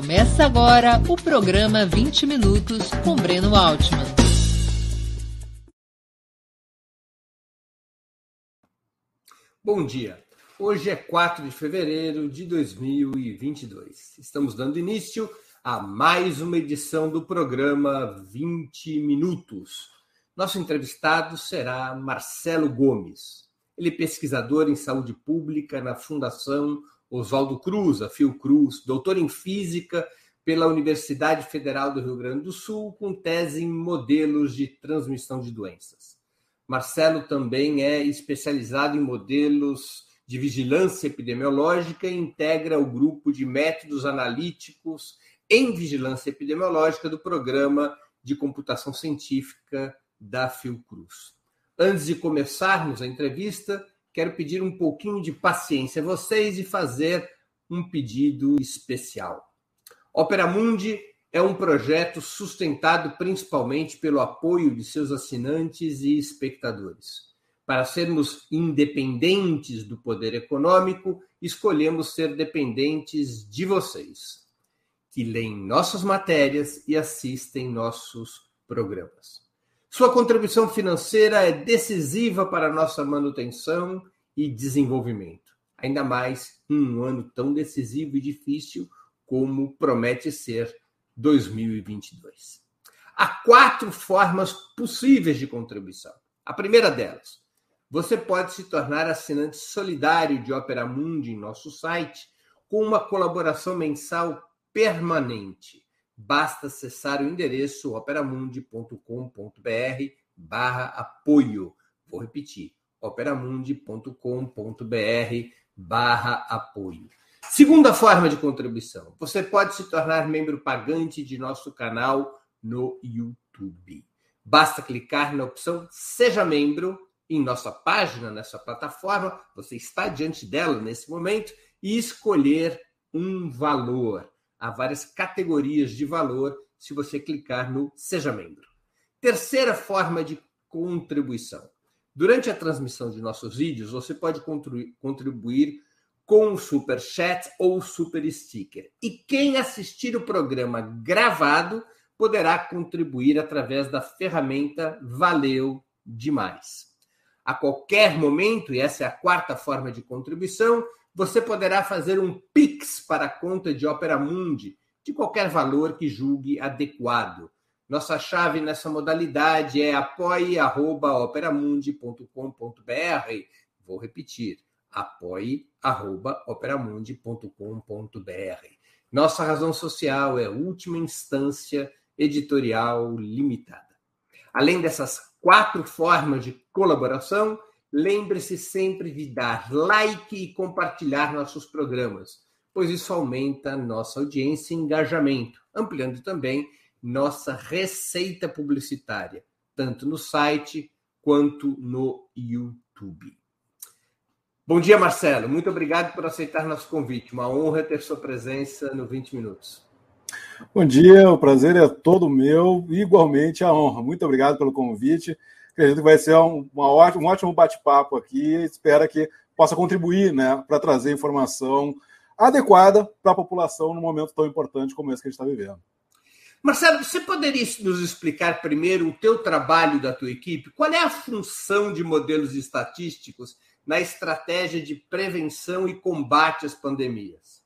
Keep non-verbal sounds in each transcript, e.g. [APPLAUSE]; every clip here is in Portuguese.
Começa agora o programa 20 Minutos com Breno Altman. Bom dia. Hoje é 4 de fevereiro de 2022. Estamos dando início a mais uma edição do programa 20 Minutos. Nosso entrevistado será Marcelo Gomes. Ele é pesquisador em saúde pública na Fundação Oswaldo Cruz, a Fiocruz, doutor em física pela Universidade Federal do Rio Grande do Sul, com tese em modelos de transmissão de doenças. Marcelo também é especializado em modelos de vigilância epidemiológica e integra o grupo de métodos analíticos em vigilância epidemiológica do programa de computação científica da Fiocruz. Antes de começarmos a entrevista, quero pedir um pouquinho de paciência a vocês e fazer um pedido especial. Opera Mundi é um projeto sustentado principalmente pelo apoio de seus assinantes e espectadores. Para sermos independentes do poder econômico, escolhemos ser dependentes de vocês, que leem nossas matérias e assistem nossos programas. Sua contribuição financeira é decisiva para nossa manutenção e desenvolvimento, ainda mais em um ano tão decisivo e difícil como promete ser 2022. Há quatro formas possíveis de contribuição. A primeira delas, você pode se tornar assinante solidário de Opera Mundi em nosso site com uma colaboração mensal permanente basta acessar o endereço operamundi.com.br barra apoio. Vou repetir, operamundi.com.br barra apoio. Segunda forma de contribuição, você pode se tornar membro pagante de nosso canal no YouTube. Basta clicar na opção Seja Membro em nossa página, nessa plataforma, você está diante dela nesse momento, e escolher um valor. Há várias categorias de valor se você clicar no Seja Membro. Terceira forma de contribuição. Durante a transmissão de nossos vídeos, você pode contribuir com o Super Chat ou Super Sticker. E quem assistir o programa gravado poderá contribuir através da ferramenta Valeu Demais. A qualquer momento, e essa é a quarta forma de contribuição, você poderá fazer um Pix para a conta de Opera Mundi, de qualquer valor que julgue adequado. Nossa chave nessa modalidade é apoie.operamundi.com.br. Vou repetir, apoie.operamundi.com.br. Nossa razão social é última instância editorial limitada. Além dessas quatro formas de colaboração, lembre-se sempre de dar like e compartilhar nossos programas, pois isso aumenta nossa audiência e engajamento, ampliando também nossa receita publicitária, tanto no site quanto no YouTube. Bom dia, Marcelo. Muito obrigado por aceitar nosso convite. Uma honra ter sua presença no 20 Minutos. Bom dia, o prazer é todo meu, igualmente a honra. Muito obrigado pelo convite. Acredito que vai ser um, uma, um ótimo bate-papo aqui. Espero que possa contribuir né, para trazer informação adequada para a população num momento tão importante como esse que a gente está vivendo. Marcelo, você poderia nos explicar primeiro o teu trabalho da tua equipe? Qual é a função de modelos estatísticos na estratégia de prevenção e combate às pandemias?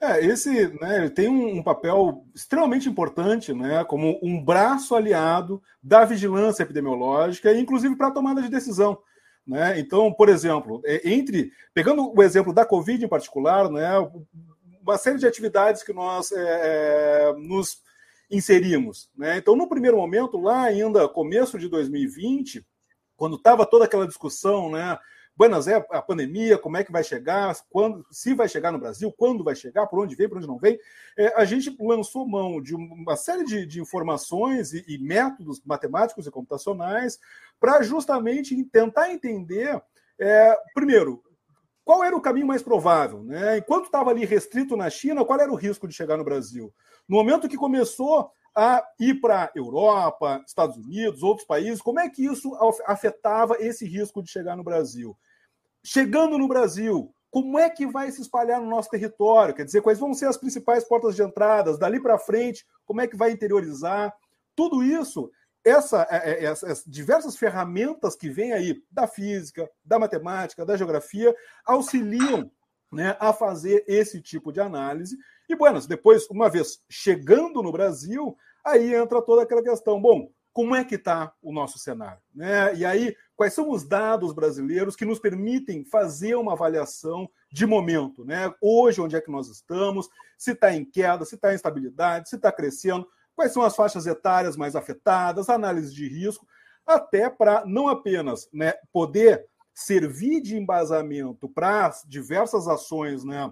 É, esse né, tem um, papel extremamente importante, né, como um braço aliado da vigilância epidemiológica, inclusive para a tomada de decisão. Né? Então, por exemplo, é, entre pegando o exemplo da Covid em particular, né, uma série de atividades que nós é, é, nos inserimos. Né? Então, no primeiro momento, lá ainda começo de 2020, quando estava toda aquela discussão, né, Buenas é a pandemia, como é que vai chegar, quando, se vai chegar no Brasil, quando vai chegar, por onde vem, por onde não vem. É, a gente lançou mão de uma série de, de informações e, e, métodos matemáticos e computacionais para justamente tentar entender, é, primeiro, qual era o caminho mais provável, né? Enquanto estava ali restrito na China, qual era o risco de chegar no Brasil? No momento que começou a ir para Europa, Estados Unidos, outros países, como é que isso afetava esse risco de chegar no Brasil? Chegando no Brasil, como é que vai se espalhar no nosso território? Quer dizer, quais vão ser as principais portas de entradas? Dali para frente, como é que vai interiorizar? Tudo isso, essa, é, é, essas diversas ferramentas que vêm aí da física, da matemática, da geografia, auxiliam né, a fazer esse tipo de análise. E, bueno, depois, uma vez chegando no Brasil, aí entra toda aquela questão. Bom, como é que está o nosso cenário? Né? E aí, quais são os dados brasileiros que nos permitem fazer uma avaliação de momento? Né? Hoje, onde é que nós estamos? Se está em queda, se está em estabilidade, se está crescendo, quais são as faixas etárias mais afetadas, análise de risco, até para não apenas né, poder servir de embasamento para diversas ações né,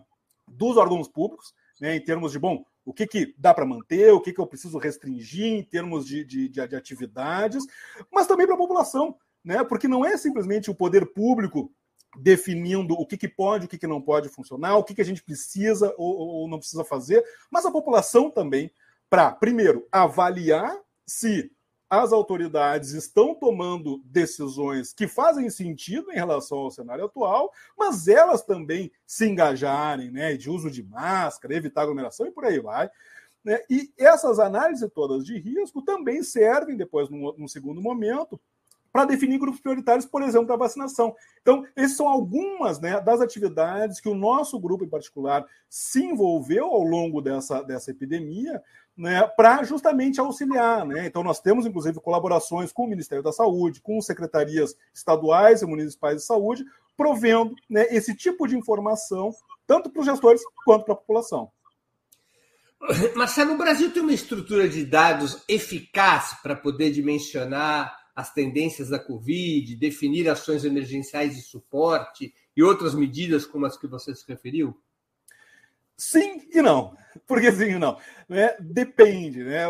dos órgãos públicos, né, em termos de, bom, o que, que dá para manter, o que, que eu preciso restringir em termos de, de, de, de atividades, mas também para a população, né? Porque não é simplesmente o poder público definindo o que, que pode, o que, que não pode funcionar, o que, que a gente precisa ou, ou não precisa fazer, mas a população também, para, primeiro, avaliar se as autoridades estão tomando decisões que fazem sentido em relação ao cenário atual, mas elas também se engajarem, né, de uso de máscara, evitar aglomeração e por aí vai. Né? E essas análises todas de risco também servem depois, num, num segundo momento, para definir grupos prioritários, por exemplo, para vacinação. Então, essas são algumas né, das atividades que o nosso grupo em particular se envolveu ao longo dessa, dessa epidemia, né, para justamente auxiliar. Né? Então, nós temos, inclusive, colaborações com o Ministério da Saúde, com secretarias estaduais e municipais de saúde, provendo né, esse tipo de informação, tanto para os gestores quanto para a população. [COUGHS] Marcelo, o Brasil tem uma estrutura de dados eficaz para poder dimensionar as tendências da Covid, definir ações emergenciais de suporte e outras medidas como as que você se referiu? Sim e não. Por que sim e não? Né? Depende. Né?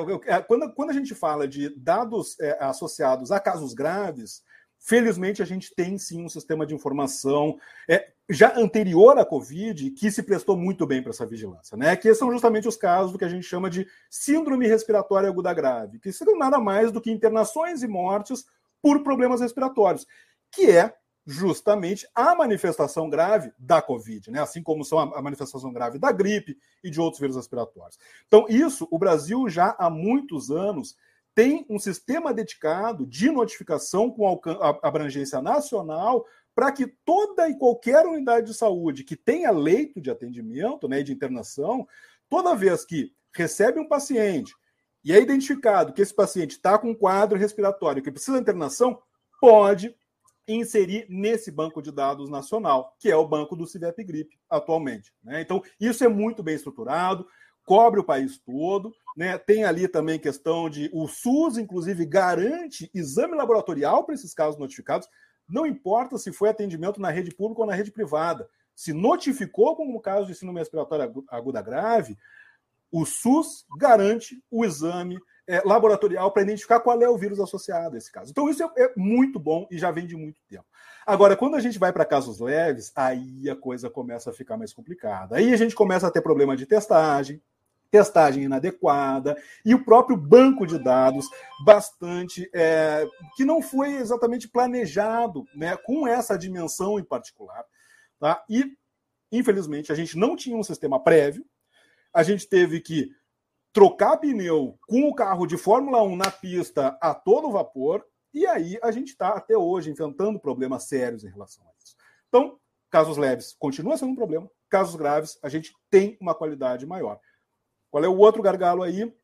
Quando, quando a gente fala de dados é, associados a casos graves, felizmente a gente tem sim um sistema de informação é, já anterior à Covid que se prestou muito bem para essa vigilância, né? Que são justamente os casos do que a gente chama de síndrome respiratória aguda grave, que seriam nada mais do que internações e mortes por problemas respiratórios, que é justamente a manifestação grave da Covid, né? assim como são a manifestação grave da gripe e de outros vírus respiratórios. Então, isso, o Brasil já há muitos anos tem um sistema dedicado de notificação com abrangência nacional para que toda e qualquer unidade de saúde que tenha leito de atendimento, né, de internação, toda vez que recebe um paciente e é identificado que esse paciente está com um quadro respiratório que precisa de internação, pode inserir nesse banco de dados nacional, que é o banco do CIVEP Gripe atualmente. Né? Então, isso é muito bem estruturado, cobre o país todo. Né? Tem ali também questão de. O SUS, inclusive, garante exame laboratorial para esses casos notificados. Não importa se foi atendimento na rede pública ou na rede privada. Se notificou como caso de síndrome respiratória aguda grave, o SUS garante o exame é, laboratorial para identificar qual é o vírus associado a esse caso. Então, isso é, é muito bom e já vem de muito tempo. Agora, quando a gente vai para casos leves, aí a coisa começa a ficar mais complicada. Aí a gente começa a ter problema de testagem, testagem inadequada e o próprio banco de dados bastante é, que não foi exatamente planejado né, com essa dimensão em particular. Tá? E, infelizmente, a gente não tinha um sistema prévio, a gente teve que trocar pneu com o carro de Fórmula 1 na pista a todo vapor, e aí a gente está até hoje enfrentando problemas sérios em relação a isso. Então, casos leves continua sendo um problema, casos graves a gente tem uma qualidade maior. Qual é o outro gargalo aí?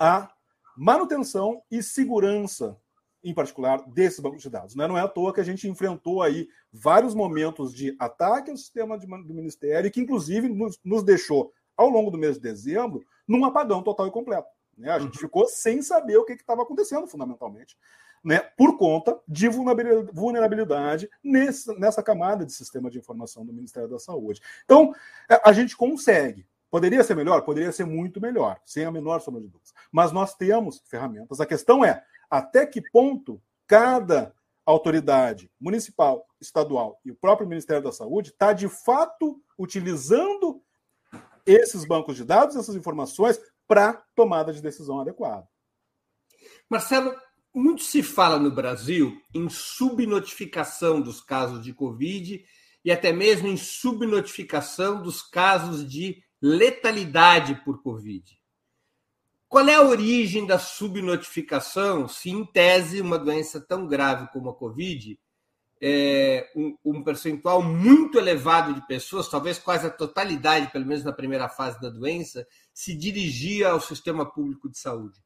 A manutenção e segurança, em particular, desses bancos de dados. Né? Não é à toa que a gente enfrentou aí vários momentos de ataque ao sistema do Ministério, que inclusive nos, nos deixou ao longo do mês de dezembro, num apagão total e completo. Né? A gente uhum. ficou sem saber o que estava acontecendo, fundamentalmente, né? por conta de vulnerabilidade nesse, nessa camada de sistema de informação do Ministério da Saúde. Então, é, a gente consegue. Poderia ser melhor? Poderia ser muito melhor, sem a menor sombra de dúvidas. Mas nós temos ferramentas. A questão é até que ponto cada autoridade municipal, estadual e o próprio Ministério da Saúde está de fato utilizando esses bancos de dados, essas informações, para tomada de decisão adequada. Marcelo, muito se fala no Brasil em subnotificação dos casos de Covid e até mesmo em subnotificação dos casos de letalidade por Covid. Qual é a origem da subnotificação, se em tese uma doença tão grave como a Covid, é, um, um, percentual muito elevado de pessoas, talvez quase a totalidade, pelo menos na primeira fase da doença, se dirigia ao sistema público de saúde?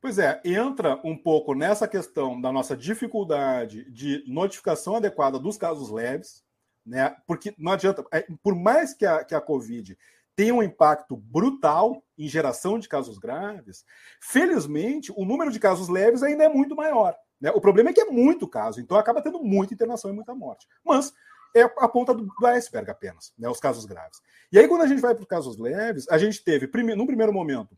Pois é, entra um pouco nessa questão da nossa dificuldade de notificação adequada dos casos leves, né? Porque não adianta, é, por mais que a, que a Covid tem um impacto brutal em geração de casos graves. Felizmente, o número de casos leves ainda é muito maior. Né? O problema é que é muito caso, então acaba tendo muita internação e muita morte. Mas é a ponta do, do iceberg apenas, né? os casos graves. E aí, quando a gente vai para os casos leves, a gente teve, prime, num primeiro momento,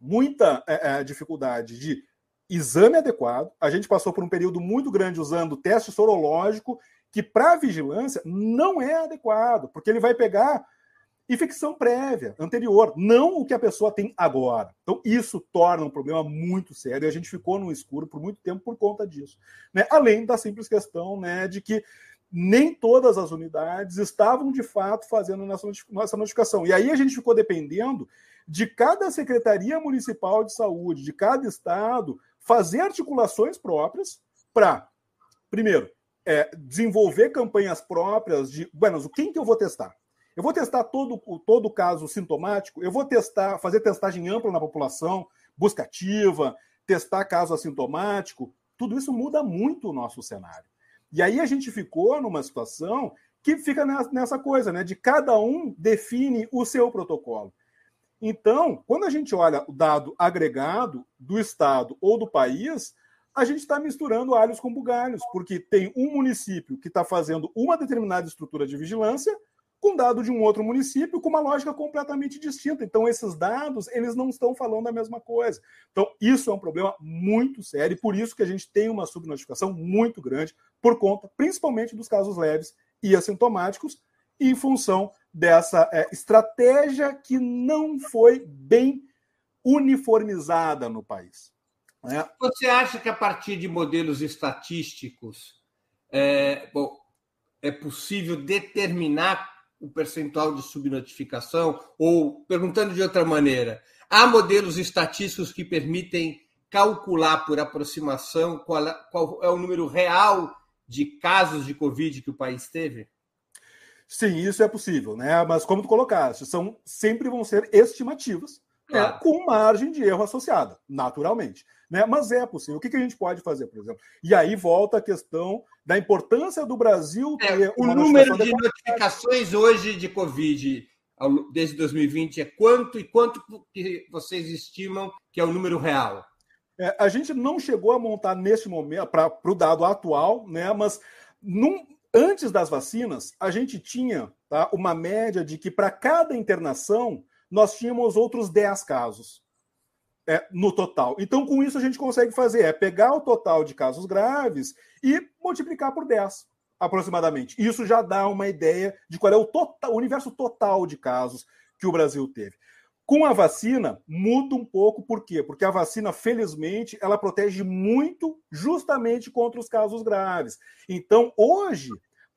muita é, é, dificuldade de exame adequado. A gente passou por um período muito grande usando teste sorológico, que para vigilância não é adequado, porque ele vai pegar infecção prévia, anterior, não o que a pessoa tem agora. Então, isso torna um problema muito sério e a gente ficou no escuro por muito tempo por conta disso. Né? Além da simples questão né, de que nem todas as unidades estavam de fato fazendo essa notificação. E aí a gente ficou dependendo de cada secretaria municipal de saúde, de cada estado, fazer articulações próprias para, primeiro, é, desenvolver campanhas próprias de, bueno, quem que eu vou testar? Eu vou testar todo todo caso sintomático, eu vou testar, fazer testagem ampla na população, busca ativa, testar caso assintomático. Tudo isso muda muito o nosso cenário. E aí a gente ficou numa situação que fica nessa coisa, né? De cada um define o seu protocolo. Então, quando a gente olha o dado agregado do estado ou do país, a gente está misturando alhos com bugalhos, porque tem um município que está fazendo uma determinada estrutura de vigilância com dado de um outro município com uma lógica completamente distinta. Então, esses dados, eles não estão falando a mesma coisa. Então, isso é um problema muito sério e por isso que a gente tem uma subnotificação muito grande por conta, principalmente, dos casos leves e assintomáticos, em função dessa é, estratégia que não foi bem uniformizada no país. Né? Você acha que a partir de modelos estatísticos é, bom, é possível determinar o percentual de subnotificação? Ou, perguntando de outra maneira, há modelos estatísticos que permitem calcular por aproximação qual, é, qual é o número real de casos de Covid que o país teve? Sim, isso é possível, né? Mas como tu colocaste, são sempre vão ser estimativas? Claro. né? com margem de erro associada, naturalmente. Né? Mas é possível. O que, que a gente pode fazer, por exemplo? E aí volta a questão da importância do Brasil é, ter. É, o número de notificações hoje de Covid desde 2020 é quanto e quanto que vocês estimam que é o número real? É, a gente não chegou a montar neste momento para o dado atual, né? Mas num, antes das vacinas, a gente tinha tá, uma média de que para cada internação nós tínhamos outros 10 casos é, no total. Então, com isso, a gente consegue fazer é pegar o total de casos graves e multiplicar por 10, aproximadamente. Isso já dá uma ideia de qual é o, total, o universo total de casos que o Brasil teve. Com a vacina, muda um pouco, por quê? Porque a vacina, felizmente, ela protege muito justamente contra os casos graves. Então, hoje,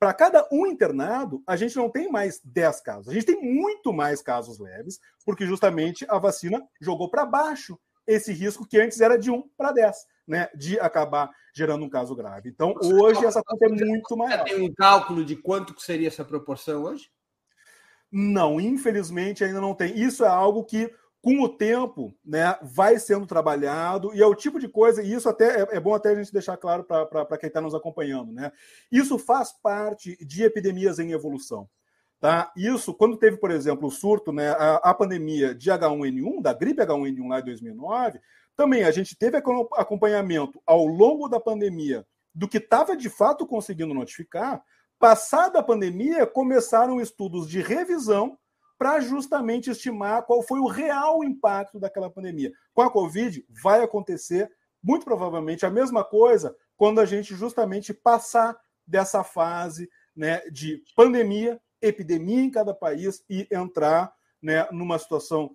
para cada um internado, a gente não tem mais 10 casos. A gente tem muito mais casos leves, porque justamente a vacina jogou para baixo esse risco que antes era de 1 para 10, né? De acabar gerando um caso grave. Então, Você hoje, essa conta é muito maior. Tem um cálculo de quanto seria essa proporção hoje? Não, infelizmente ainda não tem. Isso é algo que com o tempo, né, vai sendo trabalhado, e é o tipo de coisa, e isso até é, é bom até a gente deixar claro para quem está nos acompanhando, né? Isso faz parte de epidemias em evolução. Tá? Isso, quando teve, por exemplo, o surto, né, a, a pandemia de H1N1, da gripe H1N1 lá em 2009, também a gente teve acompanhamento ao longo da pandemia do que estava de fato conseguindo notificar. Passada a pandemia, começaram estudos de revisão para justamente estimar qual foi o real impacto daquela pandemia. Com a Covid, vai acontecer muito provavelmente a mesma coisa quando a gente justamente passar dessa fase né, de pandemia, epidemia em cada país e entrar né, numa situação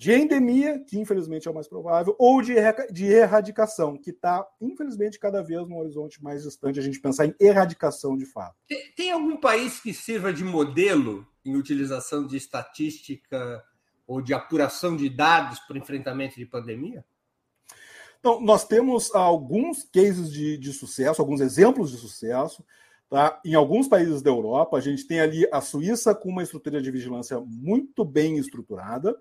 de endemia, que infelizmente é o mais provável, ou de, de erradicação, que está, infelizmente, cada vez no horizonte mais distante a gente pensar em erradicação de fato. Tem, tem algum país que sirva de modelo em utilização de estatística ou de apuração de dados para enfrentamento de pandemia? Então, nós temos alguns cases de, de sucesso, alguns exemplos de sucesso. Tá? Em alguns países da Europa, a gente tem ali a Suíça com uma estrutura de vigilância muito bem estruturada.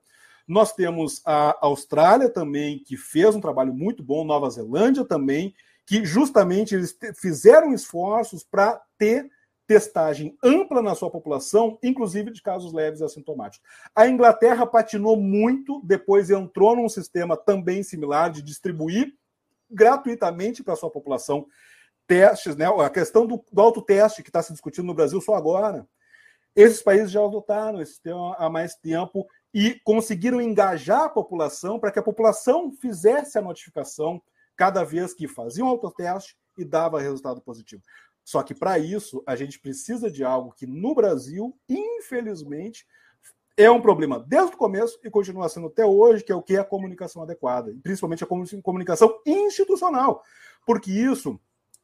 Nós temos a Austrália também, que fez um trabalho muito bom, Nova Zelândia também, que justamente eles fizeram esforços para ter testagem ampla na sua população, inclusive de casos leves e assintomáticos. A Inglaterra patinou muito, depois entrou num sistema também similar de distribuir gratuitamente para a sua população testes, né? A questão do, do autoteste que está se discutindo no Brasil só agora. Esses países já adotaram esse sistema há mais tempo e conseguiram engajar a população para que a população fizesse a notificação cada vez que fazia um autoteste e dava resultado positivo. Só que para isso a gente precisa de algo que no Brasil, infelizmente, é um problema desde o começo e continua sendo até hoje, que é o que é a comunicação adequada, principalmente a comunicação institucional, porque isso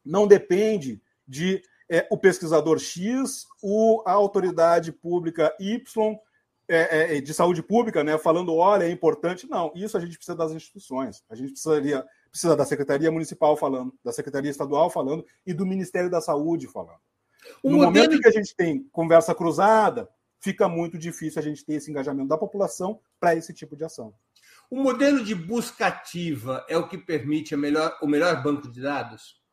não depende de é, o pesquisador X, o, a autoridade pública Y é, é, de saúde pública, né, falando, olha, é importante. Não, isso a gente precisa das instituições. A gente precisaria, precisa da Secretaria Municipal falando, da Secretaria Estadual falando e do Ministério da Saúde falando. no modelo... momento que a gente tem conversa cruzada, fica muito difícil a gente ter esse engajamento da população para esse tipo de ação. O modelo de busca ativa é o que permite melhor, o melhor banco de dados?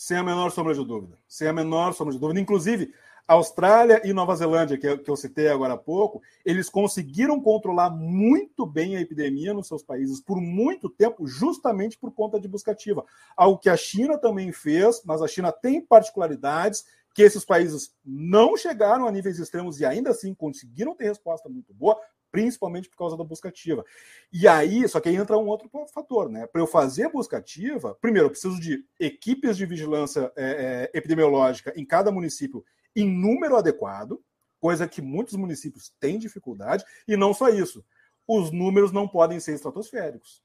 Sem a menor sombra de dúvida. Sem a menor sombra de dúvida. Inclusive, Austrália e Nova Zelândia, que, eu citei agora há pouco, eles conseguiram controlar muito bem a epidemia nos seus países por muito tempo, justamente por conta de busca ativa. Algo que a China também fez, mas a China tem particularidades que esses países não chegaram a níveis extremos e ainda assim conseguiram ter resposta muito boa, principalmente por causa da busca ativa. E aí, só que aí entra um outro fator, né? Para eu fazer busca ativa, primeiro, eu preciso de equipes de vigilância é, é, epidemiológica em cada município em número adequado, coisa que muitos municípios têm dificuldade, e não só isso, os números não podem ser estratosféricos.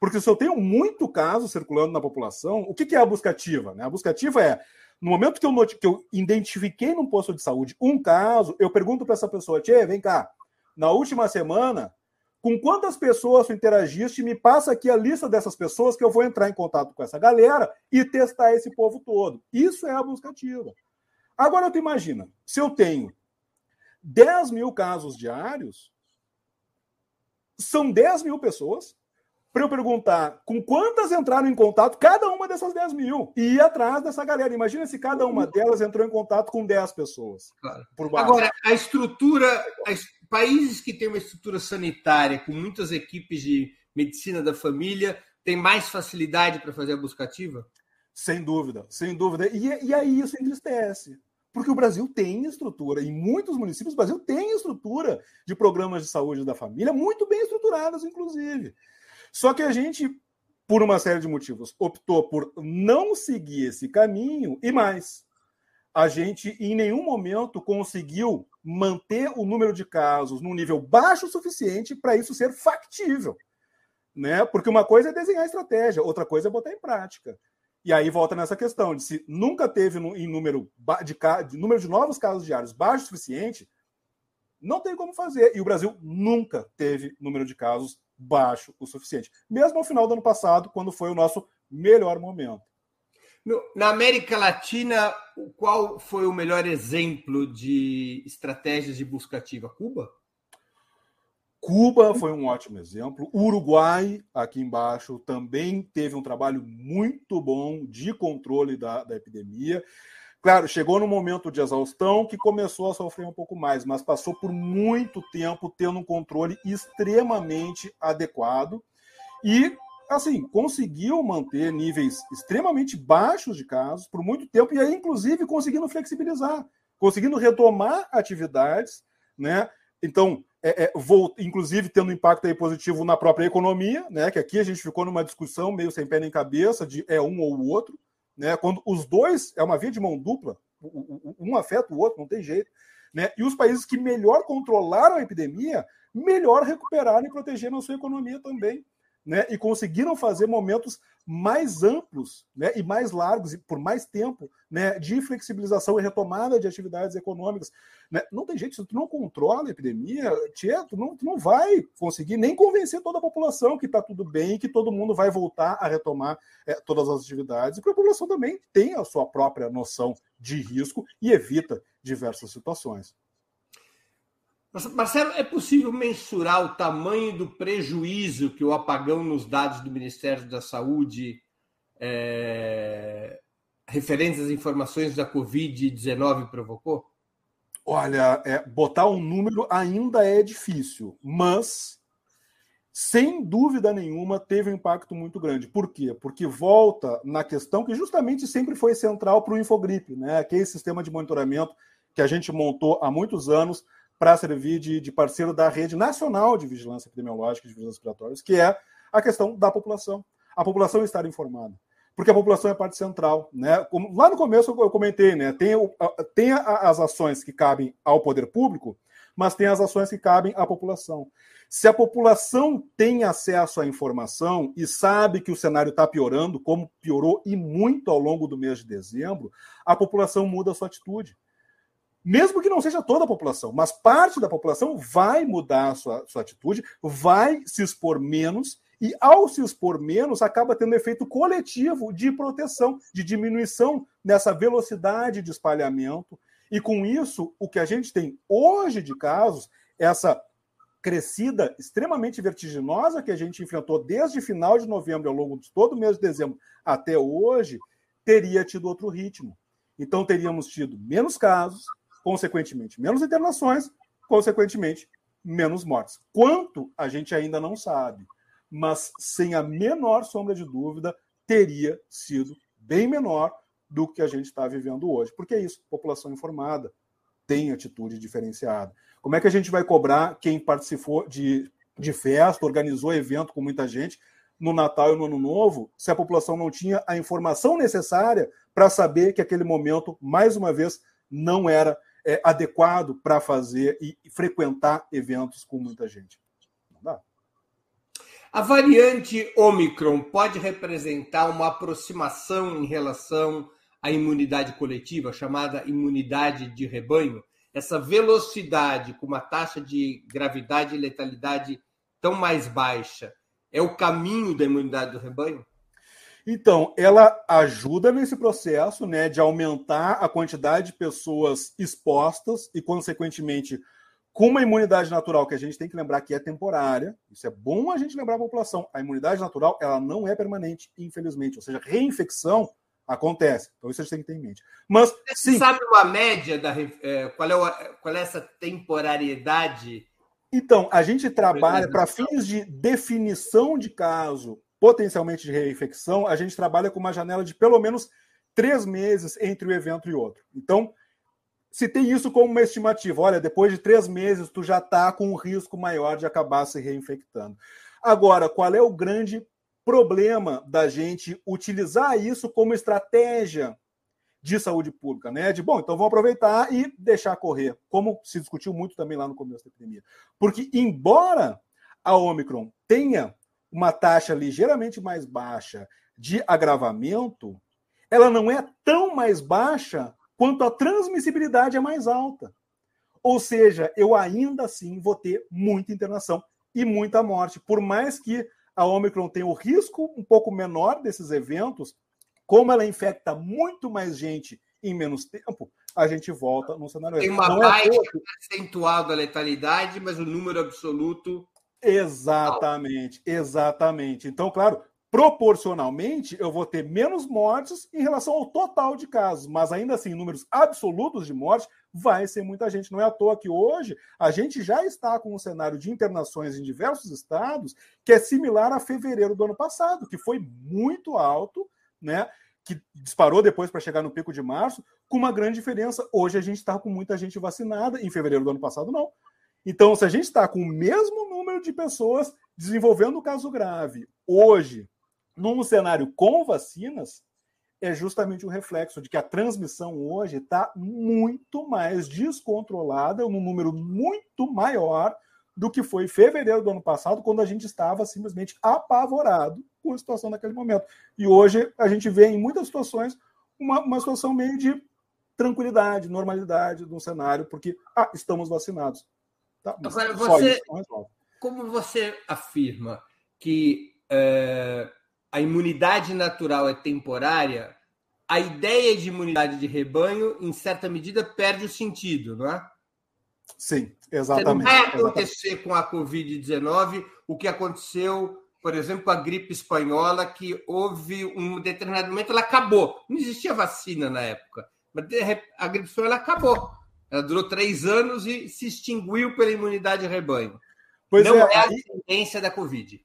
Porque se eu tenho muito caso circulando na população, o que é a busca ativa? Né? A busca ativa é, no momento que eu, que eu identifiquei num posto de saúde um caso, eu pergunto para essa pessoa, Tchê, vem cá, na última semana, com quantas pessoas tu interagiste, me passa aqui a lista dessas pessoas que eu vou entrar em contato com essa galera e testar esse povo todo. Isso é a busca ativa. Agora tu imagina, se eu tenho 10 mil casos diários, são 10 mil pessoas, para eu perguntar com quantas entraram em contato cada uma dessas 10 mil e ir atrás dessa galera. Imagina se cada uma delas entrou em contato com 10 pessoas. Claro. Agora, a estrutura, as, países que têm uma estrutura sanitária com muitas equipes de medicina da família têm mais facilidade para fazer a busca ativa? Sem dúvida, sem dúvida. E, e aí isso entristece. Porque o Brasil tem estrutura, em muitos municípios, o Brasil tem estrutura de programas de saúde da família, muito bem estruturadas, inclusive. Só que a gente, por uma série de motivos, optou por não seguir esse caminho e mais. A gente, em nenhum momento, conseguiu manter o número de casos num nível baixo o suficiente para isso ser factível. Né? Porque uma coisa é desenhar estratégia, outra coisa é botar em prática. E aí volta nessa questão de se nunca teve em número de, de número de novos casos diários baixo o suficiente, não tem como fazer. E o Brasil nunca teve número de casos baixo o suficiente. Mesmo ao final do ano passado, quando foi o nosso melhor momento. Na América Latina, qual foi o melhor exemplo de estratégias de busca ativa? Cuba? Cuba foi um ótimo exemplo. Uruguai, aqui embaixo, também teve um trabalho muito bom de controle da, da epidemia. Claro, chegou no momento de exaustão que começou a sofrer um pouco mais, mas passou por muito tempo tendo um controle extremamente adequado e, assim, conseguiu manter níveis extremamente baixos de casos por muito tempo e aí, inclusive, conseguindo flexibilizar, conseguindo retomar atividades, né? Então, é, é, vou, inclusive tendo impacto aí positivo na própria economia, né? Que aqui a gente ficou numa discussão meio sem pé nem cabeça de é um ou o outro, né? Quando os dois é uma via de mão dupla, um afeta o outro, não tem jeito, né? E os países que melhor controlaram a epidemia melhor recuperaram e protegeram a sua economia também. Né, e conseguiram fazer momentos mais amplos né, e mais largos, e por mais tempo, né, de flexibilização e retomada de atividades econômicas. Né? Não tem jeito, se tu não controla a epidemia, tchê, tu, não, tu não vai conseguir nem convencer toda a população que está tudo bem, que todo mundo vai voltar a retomar é, todas as atividades, porque a população também tem a sua própria noção de risco e evita diversas situações. Marcelo, é possível mensurar o tamanho do prejuízo que o apagão nos dados do Ministério da Saúde é, referentes às informações da Covid-19 provocou? Olha, é, botar um número ainda é difícil, mas sem dúvida nenhuma teve um impacto muito grande. Por quê? Porque volta na questão que justamente sempre foi central para o Infogripe, né? aquele sistema de monitoramento que a gente montou há muitos anos para servir de, de, parceiro da rede nacional de vigilância epidemiológica e de vigilância respiratórias, que é a questão da população. A população estar informada. Porque a população é parte central. Né? Como, lá no começo eu comentei, né? tem, tem as ações que cabem ao poder público, mas tem as ações que cabem à população. Se a população tem acesso à informação e sabe que o cenário está piorando, como piorou e muito ao longo do mês de dezembro, a população muda a sua atitude mesmo que não seja toda a população, mas parte da população vai mudar a sua, sua atitude, vai se expor menos, e ao se expor menos, acaba tendo efeito coletivo de proteção, de diminuição nessa velocidade de espalhamento. E com isso, o que a gente tem hoje de casos, essa crescida extremamente vertiginosa que a gente enfrentou desde final de novembro ao longo de todo o mês de dezembro até hoje, teria tido outro ritmo. Então teríamos tido menos casos, consequentemente, menos internações, consequentemente, menos mortes. Quanto a gente ainda não sabe, mas sem a menor sombra de dúvida, teria sido bem menor do que a gente está vivendo hoje. Porque é isso, população informada tem atitude diferenciada. Como é que a gente vai cobrar quem participou de, de festa, organizou evento com muita gente no Natal e no Ano Novo, se a população não tinha a informação necessária para saber que aquele momento, mais uma vez, não era é, adequado para fazer e, frequentar eventos com muita gente. Não dá. A variante Omicron pode representar uma aproximação em relação à imunidade coletiva, chamada imunidade de rebanho? Essa velocidade com uma taxa de gravidade e letalidade tão mais baixa é o caminho da imunidade do rebanho? Então, ela ajuda nesse processo né, de aumentar a quantidade de pessoas expostas e, consequentemente, com uma imunidade natural que a gente tem que lembrar que é temporária. Isso é bom a gente lembrar a população. A imunidade natural ela não é permanente, infelizmente. Ou seja, reinfecção acontece. Então, isso a gente tem que ter em mente. Mas, Você sim, sabe uma média da é, qual, é o, qual é essa temporariedade? Então, a gente trabalha para fins de definição de caso potencialmente de reinfecção, a gente trabalha com uma janela de pelo menos três meses entre um evento e outro. Então, se tem isso como uma estimativa, olha, depois de três meses tu já está com um risco maior de acabar se reinfectando. Agora, qual é o grande problema da gente utilizar isso como estratégia de saúde pública, né? De bom, então vamos aproveitar e deixar correr, como se discutiu muito também lá no começo da epidemia. Porque, embora a Omicron tenha uma taxa ligeiramente mais baixa de agravamento, ela não é tão mais baixa quanto a transmissibilidade é mais alta. Ou seja, eu ainda assim vou ter muita internação e muita morte. Por mais que a Omicron tenha o risco um pouco menor desses eventos, como ela infecta muito mais gente em menos tempo, a gente volta no cenário. Tem uma não baixa é percentual da letalidade, mas o número absoluto Exatamente, exatamente. Então, claro, proporcionalmente eu vou ter menos mortes em relação ao total de casos, mas ainda assim, números absolutos de mortes, vai ser muita gente. Não é à toa que hoje a gente já está com um cenário de internações em diversos estados que é similar a fevereiro do ano passado, que foi muito alto, né? Que disparou depois para chegar no pico de março, com uma grande diferença. Hoje a gente está com muita gente vacinada, em fevereiro do ano passado, não. Então, se a gente está com o mesmo número de pessoas desenvolvendo o caso grave hoje, num cenário com vacinas, é justamente o um reflexo de que a transmissão hoje está muito mais descontrolada, um número muito maior do que foi em fevereiro do ano passado, quando a gente estava simplesmente apavorado com a situação naquele momento. E hoje a gente vê em muitas situações uma, uma situação meio de tranquilidade, normalidade no cenário, porque ah, estamos vacinados. Tá, Agora, você, como você afirma que é, a imunidade natural é temporária, a ideia de imunidade de rebanho, em certa medida, perde o sentido, não é? Sim, exatamente. Não vai acontecer exatamente. com a Covid-19 o que aconteceu, por exemplo, com a gripe espanhola, que houve um determinado momento, ela acabou. Não existia vacina na época, mas a gripe espanhola acabou. Ela durou três anos e se extinguiu pela imunidade de rebanho. Pois não é, é a tendência da Covid.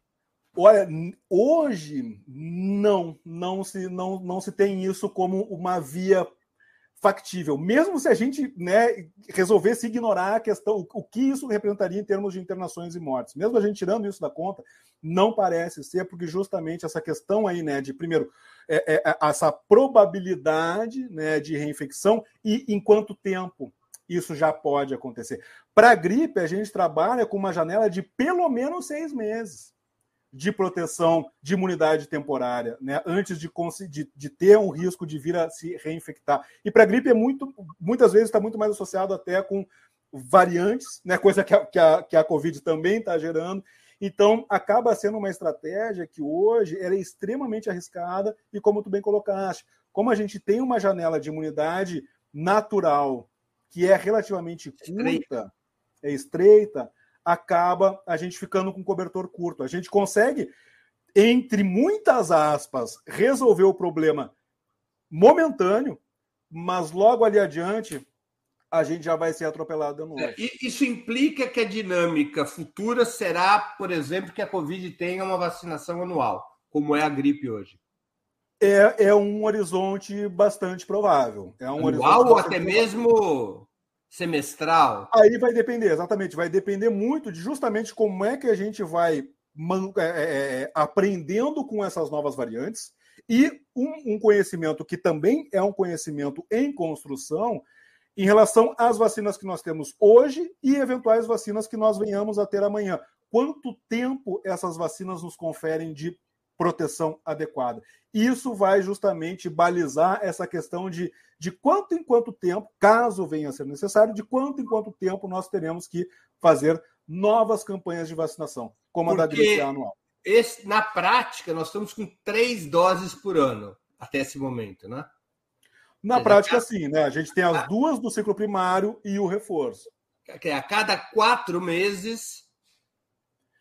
Olha, hoje não, não se, não, não se tem isso como uma via factível, mesmo se a gente né, resolvesse ignorar a questão, o, o, que isso representaria em termos de internações e mortes. Mesmo a gente tirando isso da conta, não parece ser, porque justamente essa questão aí, né, de primeiro, é, é, é essa probabilidade né, de reinfecção e em quanto tempo isso já pode acontecer. Para a gripe, a gente trabalha com uma janela de pelo menos seis meses de proteção de imunidade temporária, né, antes de, de, de, ter um risco de vir a se reinfectar. E para a gripe é muito, muitas vezes está muito mais associado até com variantes, né, coisa que a, que a, que a Covid também está gerando. Então, acaba sendo uma estratégia que hoje é extremamente arriscada e, como tu bem colocaste, como a gente tem uma janela de imunidade natural que é relativamente curta, é estreita, acaba a gente ficando com cobertor curto. A gente consegue, entre muitas aspas, resolver o problema momentâneo, mas logo ali adiante a gente já vai ser atropelado de novo. É, isso implica que a dinâmica futura será, por exemplo, que a Covid tenha uma vacinação anual, como é a gripe hoje. É, é um horizonte bastante provável. É um anual ou até provável. mesmo semestral? Aí vai depender, exatamente. Vai depender muito de justamente como é que a gente vai é, é, é, aprendendo com essas novas variantes e um, um, conhecimento que também é um conhecimento em construção em relação às vacinas que nós temos hoje e eventuais vacinas que nós venhamos a ter amanhã. Quanto tempo essas vacinas nos conferem de proteção adequada. Isso vai justamente balizar essa questão de, de quanto em quanto tempo, caso venha a ser necessário, de quanto em quanto tempo nós teremos que fazer novas campanhas de vacinação, como Porque a da gripe anual. Esse, na prática, nós estamos com três doses por ano até esse momento, né? Na prática, sim, né? A gente tem as duas do ciclo primário e o reforço. A cada quatro meses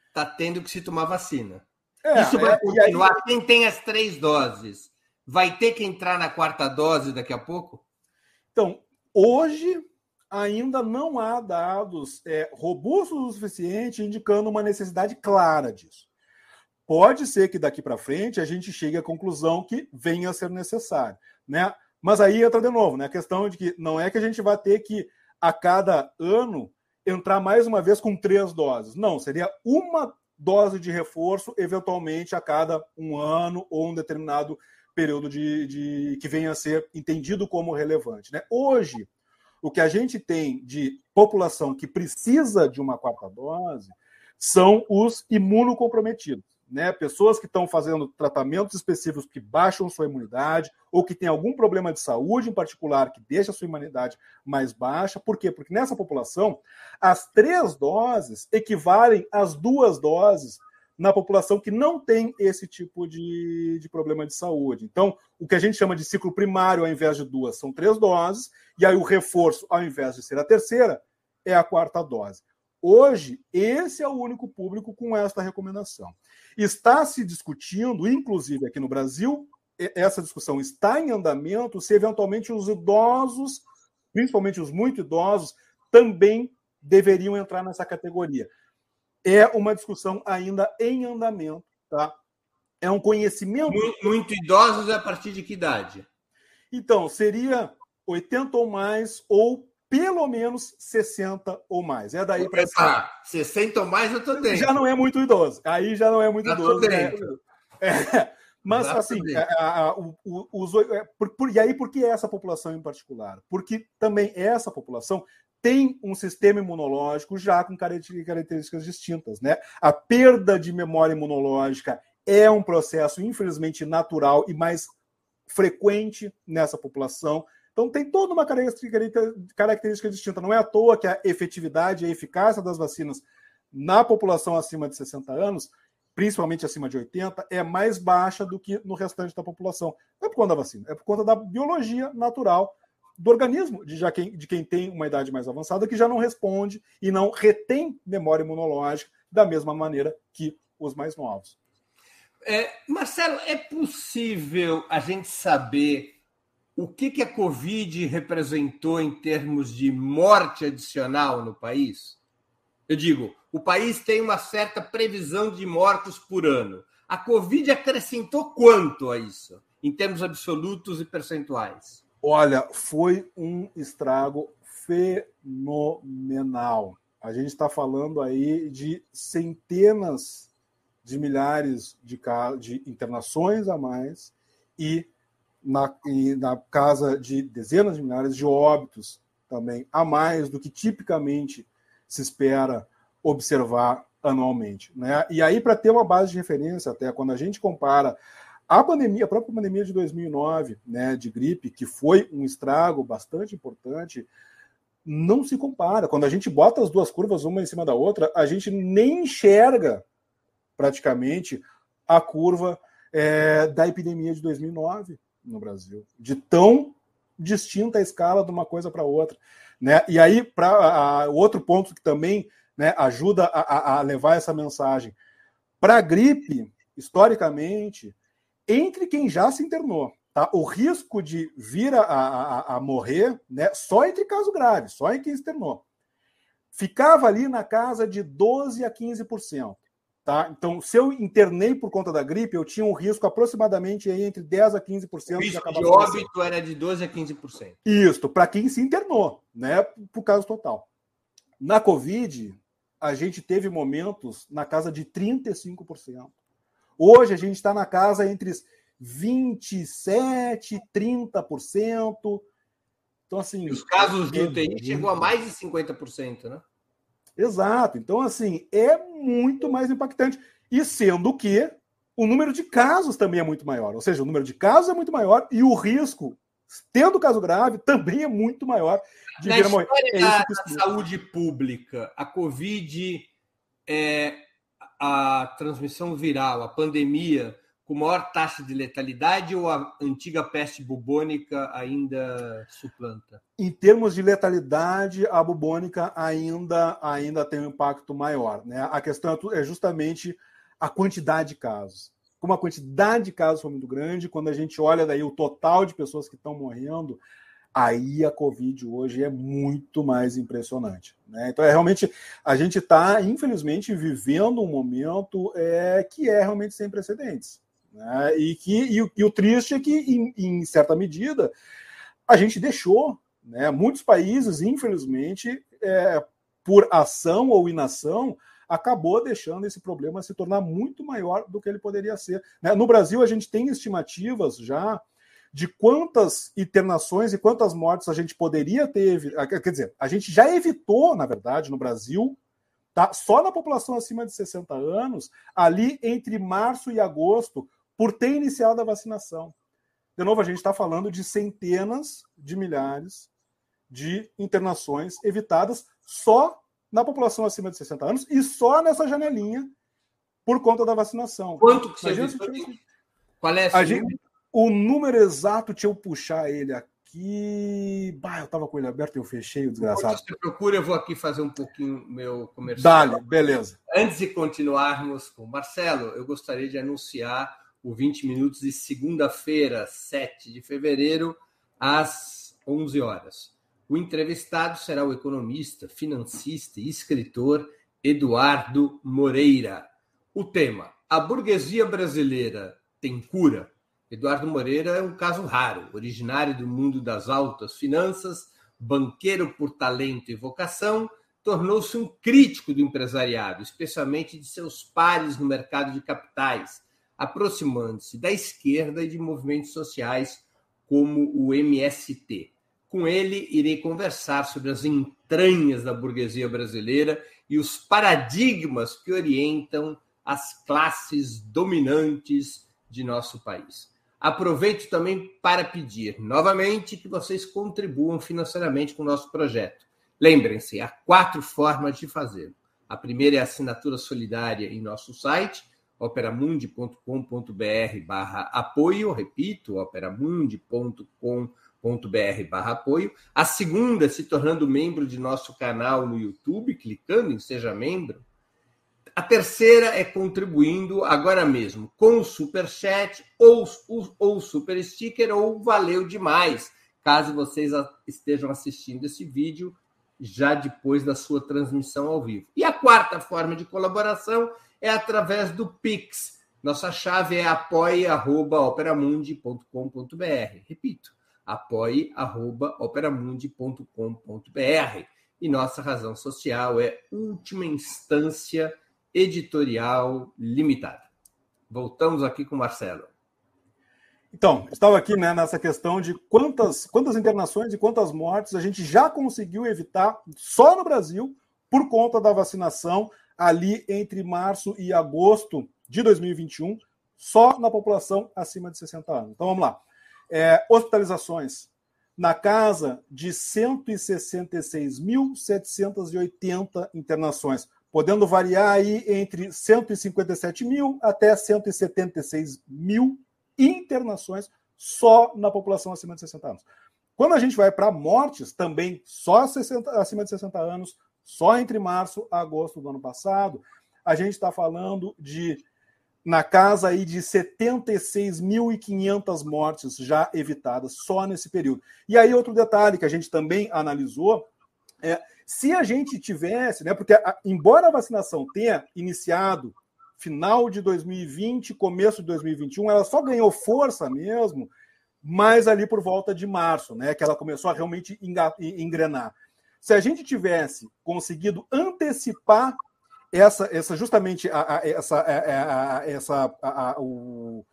está tendo que se tomar vacina. É, Isso vai é, continuar. Aí... Quem tem as três doses vai ter que entrar na quarta dose daqui a pouco? Então, hoje ainda não há dados é, robustos o suficiente indicando uma necessidade clara disso. Pode ser que daqui para frente a gente chegue à conclusão que venha a ser necessário, né? Mas aí entra de novo, né? A questão de que não é que a gente vai ter que a cada ano entrar mais uma vez com três doses. Não, seria uma dose de reforço, eventualmente a cada um ano ou um determinado período de, de que venha a ser entendido como relevante. Né? Hoje, o que a gente tem de população que precisa de uma quarta dose são os imunocomprometidos né, pessoas que estão fazendo tratamentos específicos que baixam sua imunidade ou que têm algum problema de saúde em particular que deixa a sua imunidade mais baixa. Por quê? Porque nessa população, as três doses equivalem às duas doses na população que não tem esse tipo de, de problema de saúde. Então, o que a gente chama de ciclo primário, ao invés de duas, são três doses, e aí o reforço, ao invés de ser a terceira, é a quarta dose. Hoje, esse é o único público com esta recomendação. Está se discutindo, inclusive aqui no Brasil, essa discussão está em andamento se eventualmente os idosos, principalmente os muito idosos, também deveriam entrar nessa categoria. É uma discussão ainda em andamento, tá? É um conhecimento. Muito, muito idosos a partir de que idade? Então, seria 80 ou mais, ou pelo menos 60 ou mais. É daí para cima. 60 ou mais eu tô dentro. Já não é muito idoso. Aí já não é muito já idoso. Né? dentro. É, mas já assim, a, a, a, o, os, é, por, por, e aí por que essa população em particular? Porque também essa população tem um sistema imunológico já com características distintas. Né? A perda de memória imunológica é um processo, infelizmente, natural e mais frequente nessa população. Então, tem toda uma característica distinta. Não é à toa que a efetividade e a eficácia das vacinas na população acima de 60 anos, principalmente acima de 80, é mais baixa do que no restante da população. Não é por conta da vacina, é por conta da biologia natural do organismo de, já quem, de quem tem uma idade mais avançada, que já não responde e não retém memória imunológica da mesma maneira que os mais novos. É, Marcelo, é possível a gente saber o que, que a Covid representou em termos de morte adicional no país? Eu digo, o país tem uma certa previsão de mortos por ano. A Covid acrescentou quanto a isso, em termos absolutos e percentuais? Olha, foi um estrago fenomenal. A gente está falando aí de centenas de milhares de, de internações a mais e na, na casa de dezenas de milhares de óbitos também a mais do que tipicamente se espera observar anualmente. Né? E aí, para ter uma base de referência, até quando a gente compara a pandemia, a própria pandemia de 2009, né, de gripe, que foi um estrago bastante importante, não se compara. Quando a gente bota as duas curvas uma em cima da outra, a gente nem enxerga praticamente a curva é, da epidemia de 2009 no Brasil, de tão distinta a escala de uma coisa para outra. Né? E aí, para outro ponto que também né, ajuda a, a levar essa mensagem. Para a gripe, historicamente, entre quem já se internou. Tá? O risco de vir a, a, a morrer, né, só entre caso grave, só em quem se internou, ficava ali na casa de 12 a 15%. Tá? Então, se eu internei por conta da gripe, eu tinha um risco aproximadamente entre 10 a 15% o risco de, de óbito era de 12 a 15%. Isso, para quem se internou, né, por caso total. Na Covid, a gente teve momentos na casa de 35%. Hoje a gente está na casa entre 27% e 30%. Então, assim. Os casos de UTI chegou a mais de 50%, né? Exato. Então, assim, é muito mais impactante. E sendo que o número de casos também é muito maior. Ou seja, o número de casos é muito maior e o risco, tendo caso grave, também é muito maior de Na vir a morrer. É da, da saúde pública, a Covid é a transmissão viral, a pandemia com maior taxa de letalidade ou a antiga peste bubônica ainda suplanta? Em termos de letalidade, a bubônica ainda, ainda tem um impacto maior. Né? A questão é justamente a quantidade de casos. Como a quantidade de casos foi muito grande, quando a gente olha daí o total de pessoas que estão morrendo, aí a Covid hoje é muito mais impressionante. Né? Então, é realmente, a gente está, infelizmente, vivendo um momento é, que é realmente sem precedentes. Né? E, que, e, e o triste é que, em, em, certa medida, a gente deixou né? muitos países, infelizmente, é, por ação ou inação, acabou deixando esse problema se tornar muito maior do que ele poderia ser. Né? No Brasil, a gente tem estimativas já de quantas internações e quantas mortes a gente poderia ter. Quer dizer, a gente já evitou, na verdade, no Brasil, tá? só na população acima de 60 anos, ali entre março e agosto, por ter iniciado a vacinação. De novo, a gente está falando de centenas de milhares de internações evitadas só na população acima de 60 anos e só nessa janelinha por conta da vacinação. Quanto que você evitou? Qual é a gente, o número exato, deixa eu puxar ele aqui. Bah, eu tava com ele aberto e eu fechei, o desgraçado. Enquanto você procura, eu vou aqui fazer um pouquinho meu comercial. Dale, beleza. Antes de continuarmos com Marcelo, eu gostaria de anunciar o 20 minutos de segunda-feira, 7 de fevereiro, às 11 horas. O entrevistado será o economista, financista e escritor Eduardo Moreira. O tema: A burguesia brasileira tem cura? Eduardo Moreira é um caso raro, originário do mundo das altas finanças, banqueiro por talento e vocação, tornou-se um crítico do empresariado, especialmente de seus pares no mercado de capitais, aproximando-se da esquerda e de movimentos sociais como o MST. Com ele, irei conversar sobre as entranhas da burguesia brasileira e os paradigmas que orientam as classes dominantes de nosso país. Aproveito também para pedir novamente que vocês contribuam financeiramente com o nosso projeto. Lembrem-se, há quatro formas de fazê-lo. A primeira é a assinatura solidária em nosso site, operamundi.com.br barra apoio, repito, operamundi.com.br barra apoio. A segunda, se tornando membro de nosso canal no YouTube, clicando em Seja Membro. A terceira é contribuindo agora mesmo com o Super Chat ou, ou Super Sticker ou Valeu Demais, caso vocês estejam assistindo esse vídeo já depois da sua transmissão ao vivo. E a quarta forma de colaboração é através do Pix. Nossa chave é apoie.operamundi.com.br. Repito, apoie.operamundi.com.br. E nossa razão social é última instância Editorial Limitada. Voltamos aqui com o Marcelo. Então, estava aqui né, nessa questão de quantas, quantas internações e quantas mortes a gente já conseguiu evitar só no Brasil por conta da vacinação ali entre março e agosto de 2021, só na população acima de 60 anos. Então vamos lá. É, hospitalizações na casa de 166.780 internações podendo variar aí entre 157 mil até 176 mil internações só na população acima de 60 anos. Quando a gente vai para mortes, também só 60, acima de 60 anos, só entre março e agosto do ano passado, a gente está falando de na casa aí de 76.500 mortes já evitadas só nesse período. E aí outro detalhe que a gente também analisou é se a gente tivesse, né, porque a, embora a vacinação tenha iniciado final de 2020, começo de 2021, ela só ganhou força mesmo mais ali por volta de março, né, que ela começou a realmente engrenar. Se a gente tivesse conseguido antecipar essa, essa justamente a, a, essa, a, a essa a, o,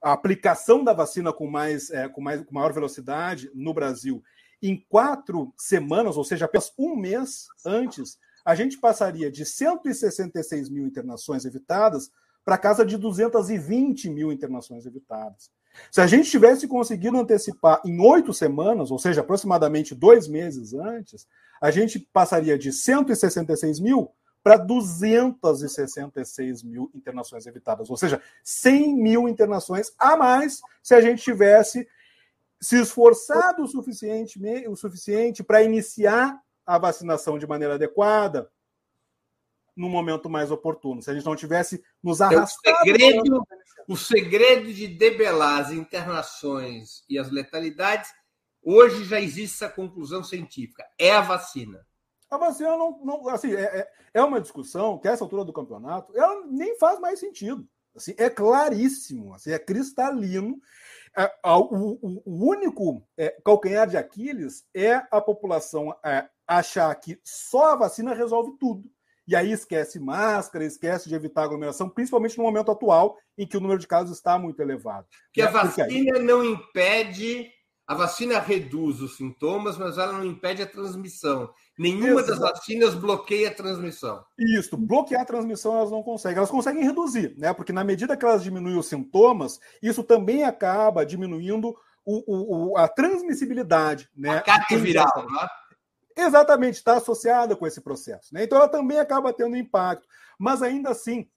a, aplicação da vacina com mais, é, com mais com maior velocidade no Brasil em quatro semanas, ou seja, apenas um mês antes, a gente passaria de 166 mil internações evitadas para casa de 220 mil internações evitadas. Se a gente tivesse conseguido antecipar em oito semanas, ou seja, aproximadamente dois meses antes, a gente passaria de 166 mil para 266 mil internações evitadas, ou seja, 100 mil internações a mais se a gente tivesse se esforçado o suficiente, o suficiente para iniciar a vacinação de maneira adequada no momento mais oportuno. Se a gente não tivesse nos arrastado... O segredo, o segredo de debelar as internações e as letalidades, hoje já existe essa conclusão científica, é a vacina. A vacina não, não assim, é, é, é uma discussão que, a essa altura do campeonato, ela nem faz mais sentido. Assim, é claríssimo, assim, é cristalino é, o, único é, calcanhar de Aquiles é a população é, achar que só a vacina resolve tudo. E aí esquece máscara, esquece de evitar aglomeração, principalmente no momento atual em que o número de casos está muito elevado. Que né? a vacina aí... não impede, a vacina reduz os sintomas, mas ela não impede a transmissão. Nenhuma Exato. das vacinas bloqueia a transmissão. Isso, bloquear a transmissão elas não conseguem. Elas conseguem reduzir, né? Porque na medida que elas diminuem os sintomas, isso também acaba diminuindo o, o, a transmissibilidade, né? A carga viral, né? Exatamente, está associada com esse processo. Né? Então ela também acaba tendo impacto. Mas ainda assim,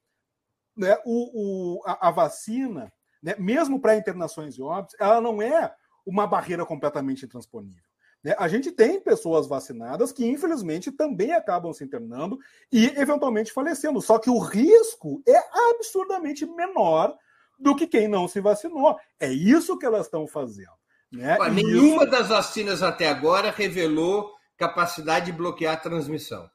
né, o, o a, a vacina, né, mesmo para internações e óbitos, ela não é uma barreira completamente intransponível. Né? A gente tem pessoas vacinadas que, infelizmente, também acabam se internando e, eventualmente, falecendo. Só que o risco é absurdamente menor do que quem não se vacinou. É isso que elas estão fazendo. Né? nenhuma isso... das vacinas até agora revelou capacidade de bloquear a transmissão.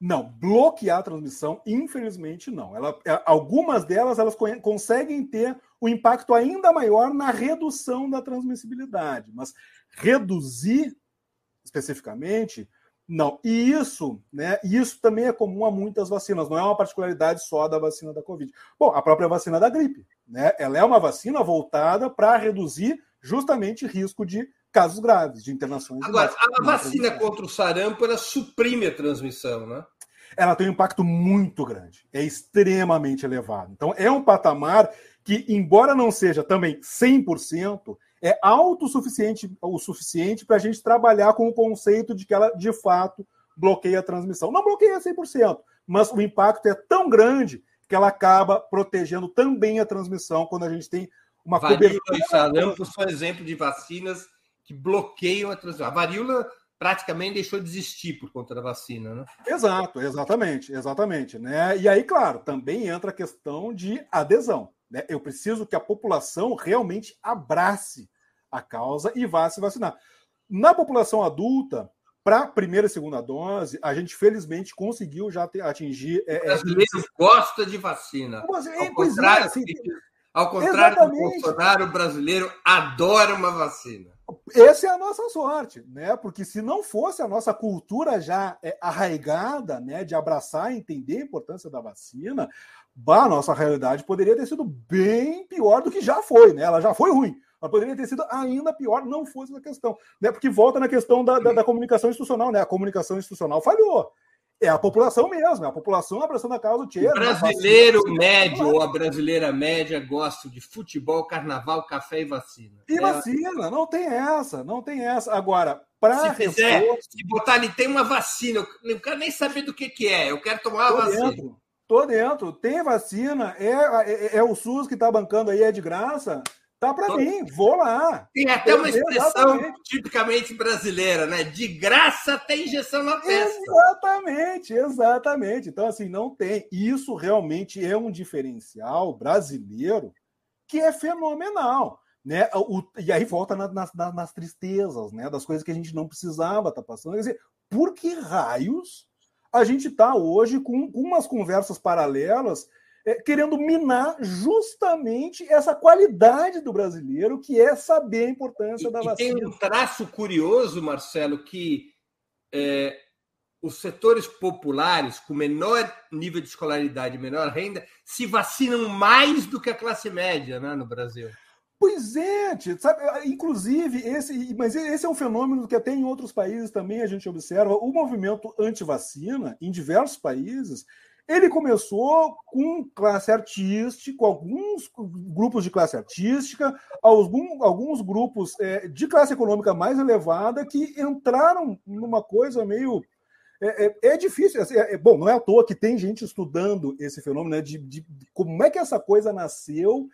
Não, bloquear a transmissão, infelizmente, não. Ela, é, algumas delas elas conseguem ter o um impacto ainda maior na redução da transmissibilidade, mas reduzir especificamente, não. E isso, né? Isso também é comum a muitas vacinas, não é uma particularidade só da vacina da Covid. Bom, a própria vacina da gripe, né? Ela é uma vacina voltada para reduzir justamente risco de casos graves, de internações. Agora, a vacina contra o sarampo ela suprime a transmissão, né? Ela tem um impacto muito grande, é extremamente elevado. Então, é um patamar que, embora não seja também 100%, é autossuficiente o suficiente para a gente trabalhar com o conceito de que ela, de fato, bloqueia a transmissão. Não bloqueia 100%, mas o impacto é tão grande que ela acaba protegendo também a transmissão quando a gente tem uma varíola cobertura. e sarampo são exemplo de vacinas que bloqueiam a transmissão. A varíola praticamente deixou de existir por conta da vacina, né? Exato, exatamente, exatamente, né? E aí, claro, também entra a questão de adesão. Né? Eu preciso que a população realmente abrace a causa e vá se vacinar. Na população adulta, para a primeira e segunda dose, a gente felizmente conseguiu já atingir. É, o brasileiro é, gosta de vacina. Mas, é, ao é, contrário, é, assim, ao contrário do Bolsonaro, o brasileiro adora uma vacina. Essa é a nossa sorte, né? Porque se não fosse a nossa cultura já é, arraigada, né, de abraçar e entender a importância da vacina, a nossa realidade poderia ter sido bem pior do que já foi, né? Ela já foi ruim. Ela poderia ter sido ainda pior, não fosse a questão. Né? Porque volta na questão da, da, da comunicação institucional, né? A comunicação institucional falhou. É a população mesmo, é a população abraçando a causa do O brasileiro vacina, médio ou a brasileira média gosta de futebol, carnaval, café e vacina. E é... vacina, não tem essa, não tem essa. Agora, para. Se fizer, se botar ali, tem uma vacina, eu não quero nem saber do que, que é, eu quero tomar uma vacina. Dentro, tô dentro, tem vacina, é, é, é o SUS que está bancando aí, é de graça. Tá para mim, vou lá. Tem até uma expressão exatamente. tipicamente brasileira, né? De graça tem injeção na testa. Exatamente, exatamente. Então, assim, não tem. Isso realmente é um diferencial brasileiro que é fenomenal. Né? O, e aí volta na, nas, nas tristezas, né? Das coisas que a gente não precisava estar tá passando. Quer dizer, por que raios a gente está hoje com, com umas conversas paralelas é, querendo minar justamente essa qualidade do brasileiro, que é saber a importância e, da vacina. tem um traço curioso, Marcelo, que é, os setores populares com menor nível de escolaridade, menor renda, se vacinam mais do que a classe média né, no Brasil. Pois é, sabe? Inclusive, esse, mas esse é um fenômeno que até em outros países também a gente observa. O movimento anti-vacina, em diversos países, ele começou com classe artística, alguns grupos de classe artística, alguns, grupos é, de classe econômica mais elevada que entraram numa coisa meio. É, é, é difícil. Assim, é, bom, não é à toa que tem gente estudando esse fenômeno, né, de, de, como é que essa coisa nasceu.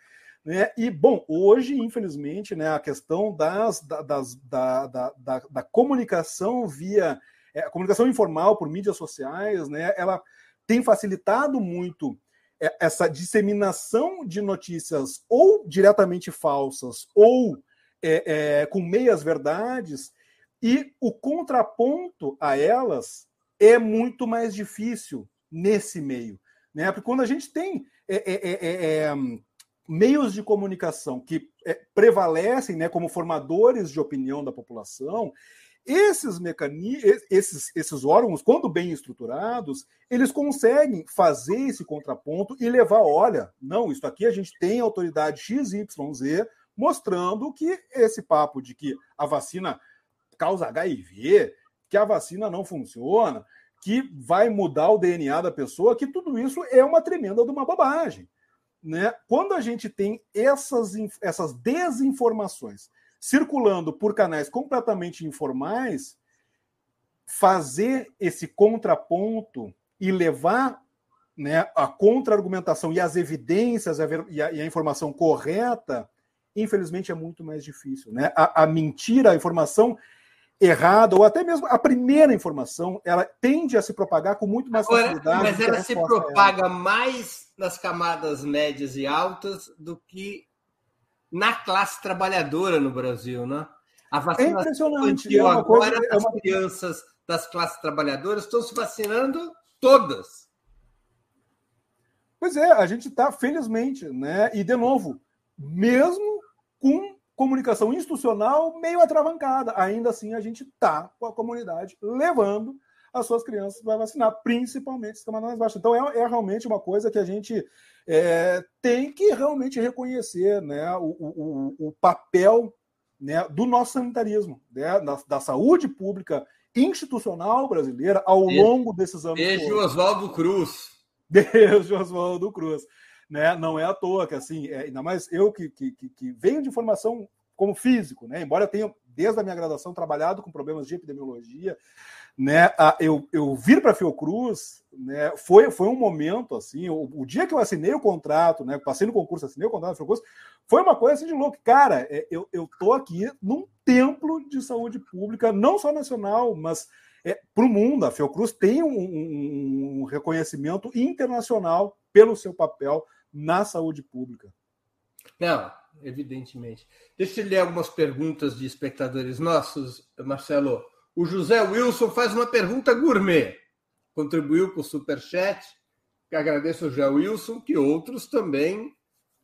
Né? E, bom, hoje, infelizmente, né, a questão das, das, da, da, da, da comunicação via. É, comunicação informal por mídias sociais, né, ela tem facilitado muito é, essa disseminação de notícias ou diretamente falsas ou é, é, com meias verdades, e o contraponto a elas é muito mais difícil nesse meio. Né? Porque quando a gente tem é, é, meios de comunicação que prevalecem né, como formadores de opinião da população, esses mecanismos, esses, esses órgãos, quando bem estruturados, eles conseguem fazer esse contraponto e levar, olha, não, isso aqui a gente tem autoridade XYZ mostrando que esse papo de que a vacina causa HIV, que a vacina não funciona, que vai mudar o DNA da pessoa, que tudo isso é uma tremenda de uma bobagem. Né? Quando a gente tem essas, essas desinformações circulando por canais completamente informais, fazer esse contraponto e levar né, a contra-argumentação e as evidências e a, e a, informação correta, infelizmente é muito mais difícil. Né? A, a, mentira, a informação errada, ou até mesmo a primeira informação, ela tende a se propagar com muito mais Agora, facilidade. Mas ela se propaga mais nas camadas médias e altas do que na classe trabalhadora no Brasil, né? A vacina é impressionante. É agora, coisa, é uma... as crianças das classes trabalhadoras estão se vacinando todas. Pois é, a gente está, felizmente, né? E, de novo, mesmo com comunicação institucional meio atravancada, ainda assim a gente está com a comunidade levando as suas crianças para vacinar, principalmente as camadas mais baixas. Então, é, é realmente uma coisa que a gente é, tem que realmente reconhecer né, o, o, o papel né, do nosso sanitarismo, né, da, da, saúde pública institucional brasileira ao beijo, longo desses anos. Beijo Oswaldo Cruz. [LAUGHS] Beijo Oswaldo Cruz. Né? Não é à toa que, assim, é, ainda mais eu que, que, que venho de formação como físico, né? embora eu tenha, desde a minha graduação, trabalhado com problemas de epidemiologia, né? eu, eu vir para a Fiocruz né? foi, foi um momento, assim, o, o, dia que eu assinei o contrato, né? passei no concurso, assinei o contrato da Fiocruz, foi uma coisa assim de louco. Cara, é, eu, eu tô aqui num templo de saúde pública, não só nacional, mas é, para o mundo. A Fiocruz tem um, um, um reconhecimento internacional pelo seu papel na saúde pública. Não, evidentemente. Deixa eu ler algumas perguntas de espectadores nossos, Marcelo. O José Wilson faz uma pergunta gourmet. Contribuiu com o Superchat. Agradeço ao José Wilson, que outros também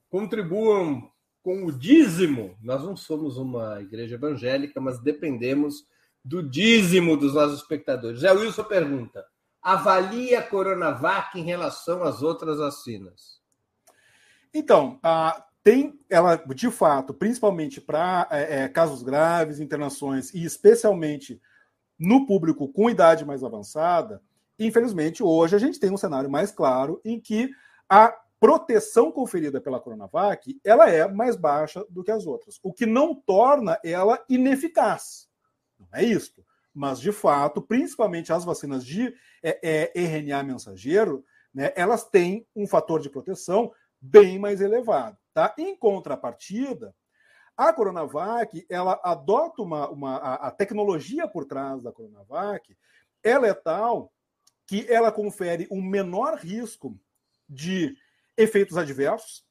contribuam com o dízimo. Nós não somos uma igreja evangélica, mas dependemos do dízimo dos nossos espectadores. José Wilson pergunta: avalia a Coronavac em relação às outras vacinas? Então, a tem ela, de fato, principalmente para é, é, casos graves, internações e especialmente no público com idade mais avançada, infelizmente, hoje a gente tem um cenário mais claro em que a proteção conferida pela Coronavac ela é mais baixa do que as outras, o que não torna ela ineficaz. Não é isso. Mas, de fato, principalmente as vacinas de é, é, RNA mensageiro, né, elas têm um fator de proteção bem mais elevado. Tá? Em contrapartida, a Coronavac ela adota uma, uma a, a, tecnologia por trás da Coronavac, ela é tal que ela confere um menor risco de efeitos adversos,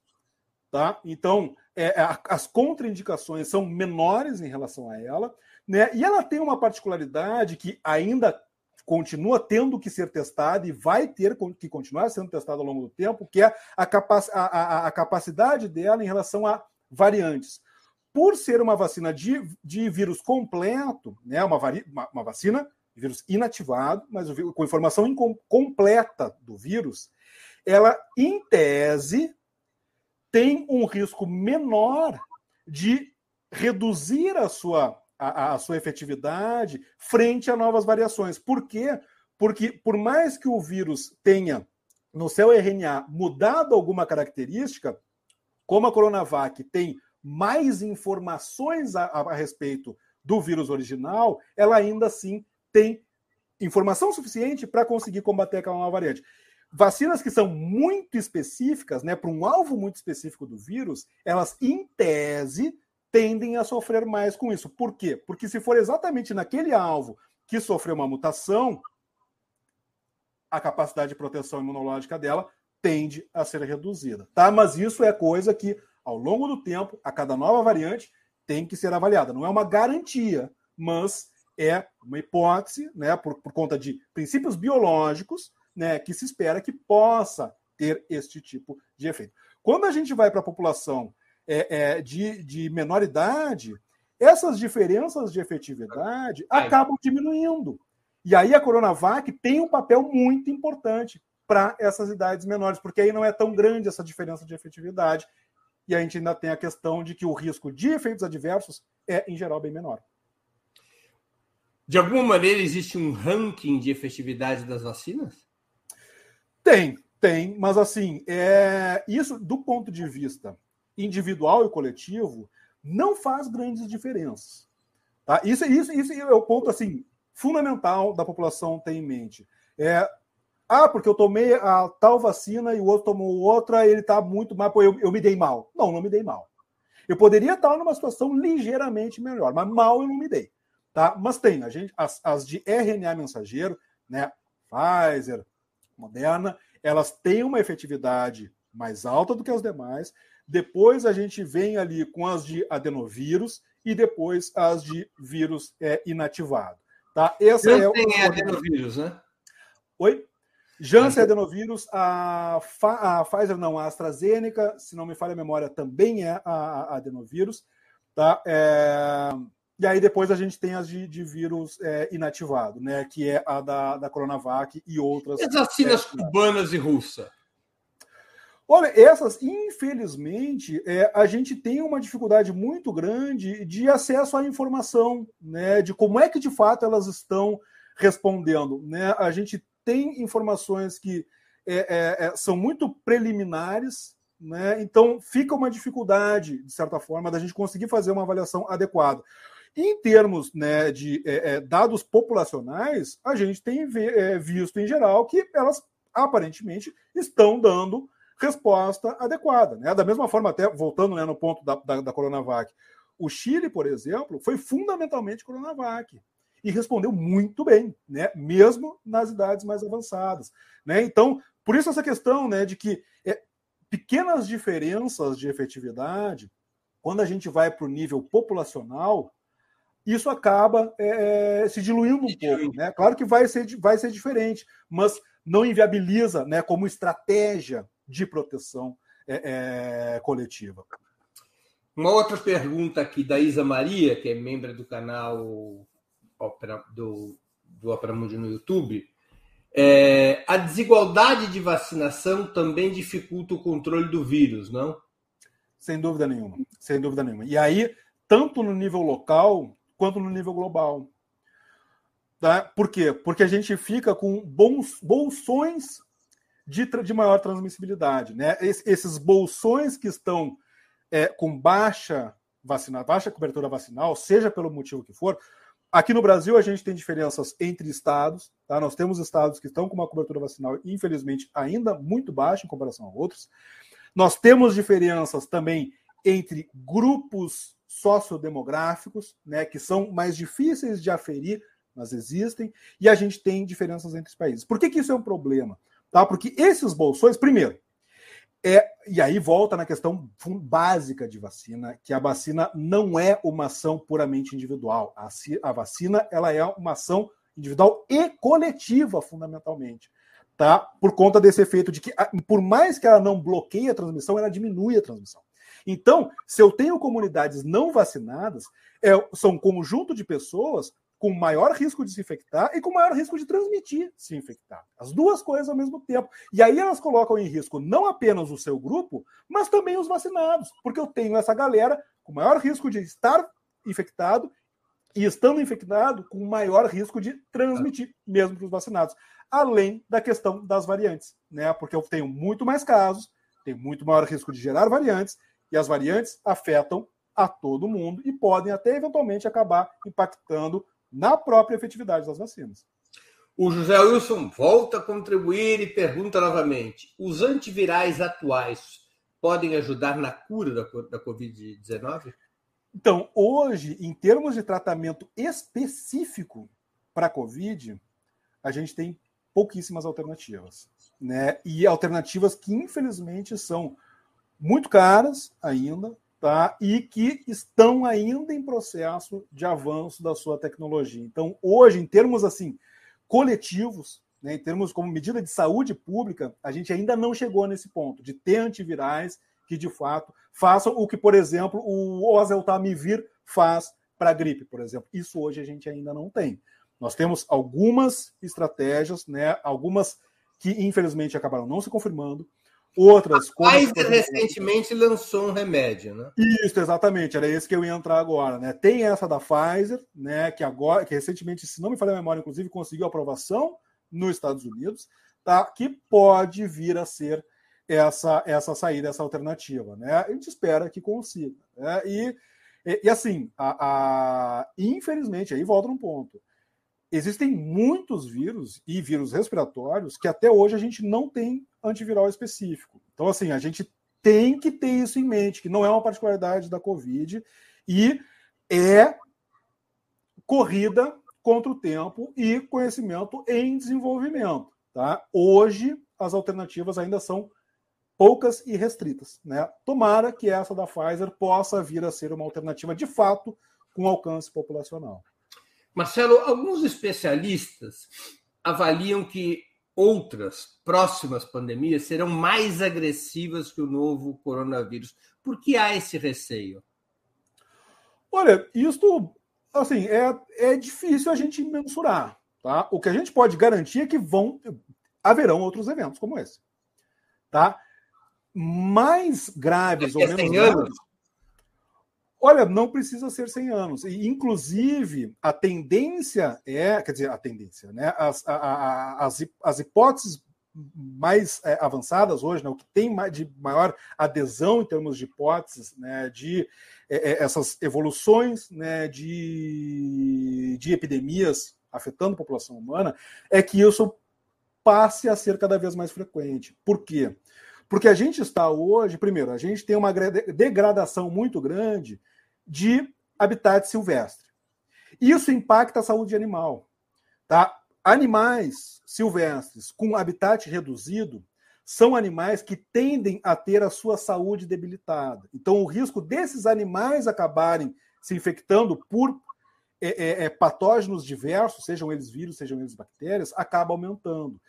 tá? Então é, é as contraindicações são menores em relação a ela, né? E ela tem uma particularidade que ainda continua tendo que ser testada e vai ter que continuar sendo testada ao longo do tempo, que é a, capac a, a, a capacidade dela em relação a variantes. Por ser uma vacina de, de vírus completo, né, uma, vari, uma, uma vacina de vírus inativado, mas com informação incompleta do vírus, ela, em tese, tem um risco menor de reduzir a sua a, a sua efetividade frente a novas variações. Por quê? Porque, por mais que o vírus tenha no seu RNA mudado alguma característica, como a Coronavac tem mais informações a, a, respeito do vírus original, ela ainda assim tem informação suficiente para conseguir combater aquela nova variante. Vacinas que são muito específicas, né, para um alvo muito específico do vírus, elas, em tese, tendem a sofrer mais com isso. Por quê? Porque se for exatamente naquele alvo que sofreu uma mutação, a capacidade de proteção imunológica dela tende a ser reduzida, tá? Mas isso é coisa que ao longo do tempo, a cada nova variante tem que ser avaliada. Não é uma garantia, mas é uma hipótese, né, por, por conta de princípios biológicos, né, que se espera que possa ter este tipo de efeito. Quando a gente vai para a população é, é, de, de menor idade, essas diferenças de efetividade acabam diminuindo. E aí a Coronavac tem um papel muito importante para essas idades menores, porque aí não é tão grande essa diferença de efetividade. E a gente ainda tem a questão de que o risco de efeitos adversos é, em geral, bem menor. De alguma maneira, existe um ranking de efetividade das vacinas? Tem, tem, mas assim, é, isso do ponto de vista individual e coletivo não faz grandes diferenças. Tá? Isso, isso, isso é o ponto assim fundamental da população ter em mente. É, ah, porque eu tomei a tal vacina e o outro tomou outra, ele está muito mal, eu, eu me dei mal. Não, não me dei mal. Eu poderia estar numa situação ligeiramente melhor, mas mal eu não me dei. Tá? Mas tem, a gente, as, as de RNA mensageiro, né, Pfizer, Moderna, elas têm uma efetividade mais alta do que as demais, depois a gente vem ali com as de adenovírus e depois as de vírus é, inativado. Tá? Essa é, é adenovírus, né? Oi? Janssen adenovírus, a, a Pfizer não, a AstraZeneca, se não me falha a memória, também é a, a adenovírus. Tá? É... E aí depois a gente tem as de, de vírus é, inativado, né? Que é a da, da Coronavac e outras. E as vacinas é, cubanas e russa? Olha, essas, infelizmente, é, a gente tem uma dificuldade muito grande de acesso à informação, né? De como é que de fato elas estão respondendo. Né? A gente tem informações que é, é, é são muito preliminares, né? então fica uma dificuldade, de certa forma, da gente conseguir fazer uma avaliação adequada. Em termos né, de é, é, dados populacionais, a gente tem visto em geral que elas aparentemente estão dando resposta adequada. Né? Da mesma forma, até voltando né, no ponto da, da, da Coronavac, o Chile, por exemplo, foi fundamentalmente Coronavac e respondeu muito bem, né? mesmo nas idades mais avançadas. Né? Então, por isso essa questão né, de que é, pequenas diferenças de efetividade, quando a gente vai para o nível populacional, isso acaba é, se diluindo um pouco. Né? Claro que vai ser, vai ser diferente, mas não inviabiliza né, como estratégia de proteção é, é, coletiva. Uma outra pergunta aqui da Isa Maria, que é membro do canal Do, do Opera Mundi no YouTube. É, a desigualdade de vacinação também dificulta o controle do vírus, não? Sem dúvida nenhuma, sem dúvida nenhuma. E aí, tanto no nível local quanto no nível global. Tá? Por quê? Porque a gente fica com bons bolsões de, de maior transmissibilidade. Né? esses bolsões que estão é, com baixa vacina, baixa cobertura vacinal, seja pelo motivo que for, aqui no Brasil a gente tem diferenças entre estados. Tá? Nós temos estados que estão com uma cobertura vacinal, infelizmente, ainda muito baixa em comparação a outros. Nós temos diferenças também entre grupos sociodemográficos, né, que são mais difíceis de aferir, mas existem, e a gente tem diferenças entre os países. Por que, que isso é um problema? Tá? Porque esses bolsões, primeiro, é, e aí volta na questão básica de vacina, que a vacina não é uma ação puramente individual. A, a vacina ela é uma ação individual e coletiva, fundamentalmente. Tá? Por conta desse efeito de que, por mais que ela não bloqueie a transmissão, ela diminui a transmissão. Então, se eu tenho comunidades não vacinadas, é, são um conjunto de pessoas com maior risco de se infectar e com maior risco de transmitir se infectar. As duas coisas ao mesmo tempo. E aí elas colocam em risco não apenas o seu grupo, mas também os vacinados, porque eu tenho essa galera com maior risco de estar infectado e estando infectado com maior risco de transmitir, mesmo para os vacinados. Além da questão das variantes, né? Porque eu tenho muito mais casos, tenho muito maior risco de gerar variantes, e as variantes afetam a todo mundo e podem até eventualmente acabar impactando na própria efetividade das vacinas. O José Wilson volta a contribuir e pergunta novamente: os antivirais atuais podem ajudar na cura da, da Covid-19? Então, hoje, em termos de tratamento específico para a Covid, a gente tem pouquíssimas alternativas. Né? E alternativas que, infelizmente, são muito caras ainda, tá? e que estão ainda em processo de avanço da sua tecnologia. Então, hoje, em termos assim coletivos, né, em termos como medida de saúde pública, a gente ainda não chegou nesse ponto de ter antivirais que de fato façam o que, por exemplo, o oseltamivir faz para a gripe, por exemplo. Isso hoje a gente ainda não tem. Nós temos algumas estratégias, né, algumas que infelizmente acabaram não se confirmando, Outras. A Pfizer recentemente lançou um remédio, né? Isso, exatamente. Era esse que eu ia entrar agora, né? Tem essa da Pfizer, né? Que agora, que recentemente, se não me falha a memória, inclusive, conseguiu aprovação nos Estados Unidos, tá? Que pode vir a ser essa essa saída, essa alternativa, né? A gente espera que consiga. Né? E, e, e assim, a, a, infelizmente, aí volta um ponto existem muitos vírus e vírus respiratórios que até hoje a gente não tem antiviral específico. Então, assim, a gente tem que ter isso em mente, que não é uma particularidade da Covid e é corrida contra o tempo e conhecimento em desenvolvimento. Tá? Hoje, as alternativas ainda são poucas e restritas. Né? Tomara que essa da Pfizer possa vir a ser uma alternativa de fato com alcance populacional. Marcelo, alguns especialistas avaliam que outras próximas pandemias serão mais agressivas que o novo coronavírus. Por que há esse receio? Olha, isto assim, é, é difícil a gente mensurar. Tá? O que a gente pode garantir é que vão haverão outros eventos como esse. Tá? mais graves ou menos graves. Olha, não precisa ser 100 anos. E, inclusive, a tendência é, quer dizer, a tendência, né? As, a, a, as, as hipóteses mais é, avançadas hoje, né, o que tem de maior adesão em termos de hipóteses, né, de é, é, essas evoluções né, de, de epidemias afetando a população humana, é que isso passe a ser cada vez mais frequente. Por quê? Porque a gente está hoje, primeiro, a gente tem uma degradação muito grande de habitat silvestre. Isso impacta a saúde animal. Tá? Animais silvestres com habitat reduzido são animais que tendem a ter a sua saúde debilitada. Então, o risco desses animais acabarem se infectando por é, é, é, patógenos diversos, sejam eles vírus, sejam eles bactérias, acaba aumentando.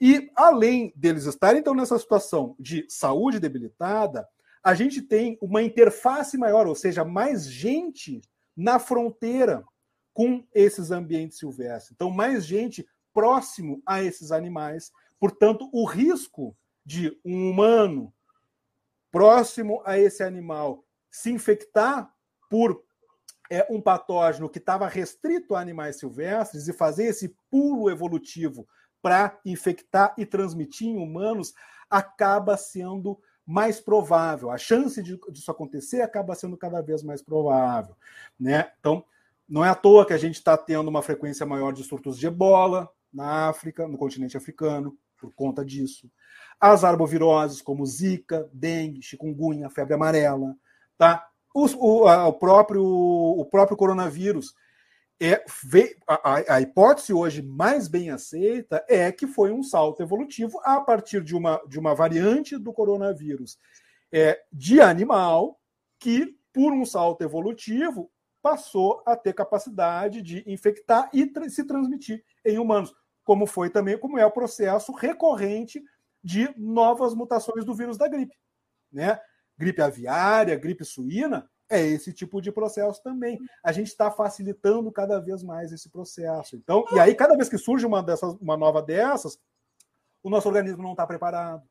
E, além deles estarem, então, nessa situação de saúde debilitada, a gente tem uma interface maior, ou seja, mais gente na fronteira com esses ambientes silvestres. Então, mais gente próximo a esses animais. Portanto, o risco de um humano próximo a esse animal se infectar por é, um patógeno que estava restrito a animais silvestres e fazer esse pulo evolutivo para infectar e transmitir em humanos acaba sendo mais provável. A chance de, disso acontecer acaba sendo cada vez mais provável. Né? Então, não é à toa que a gente está tendo uma frequência maior de surtos de ebola na África, no continente africano, por conta disso. As arboviroses, como Zika, dengue, chikungunya, febre amarela. Tá? o, a, o, próprio, o próprio coronavírus. É, a, a, hipótese hoje mais bem aceita é que foi um salto evolutivo a partir de uma, de uma variante do coronavírus é, de animal que, por um salto evolutivo, passou a ter capacidade de infectar e tra se transmitir em humanos, como foi também, como é o processo recorrente de novas mutações do vírus da gripe. Né? Gripe aviária, gripe suína, é esse tipo de processo também. A gente está facilitando cada vez mais esse processo. Então, e aí, cada vez que surge uma, dessas, uma nova dessas, o nosso organismo não está preparado.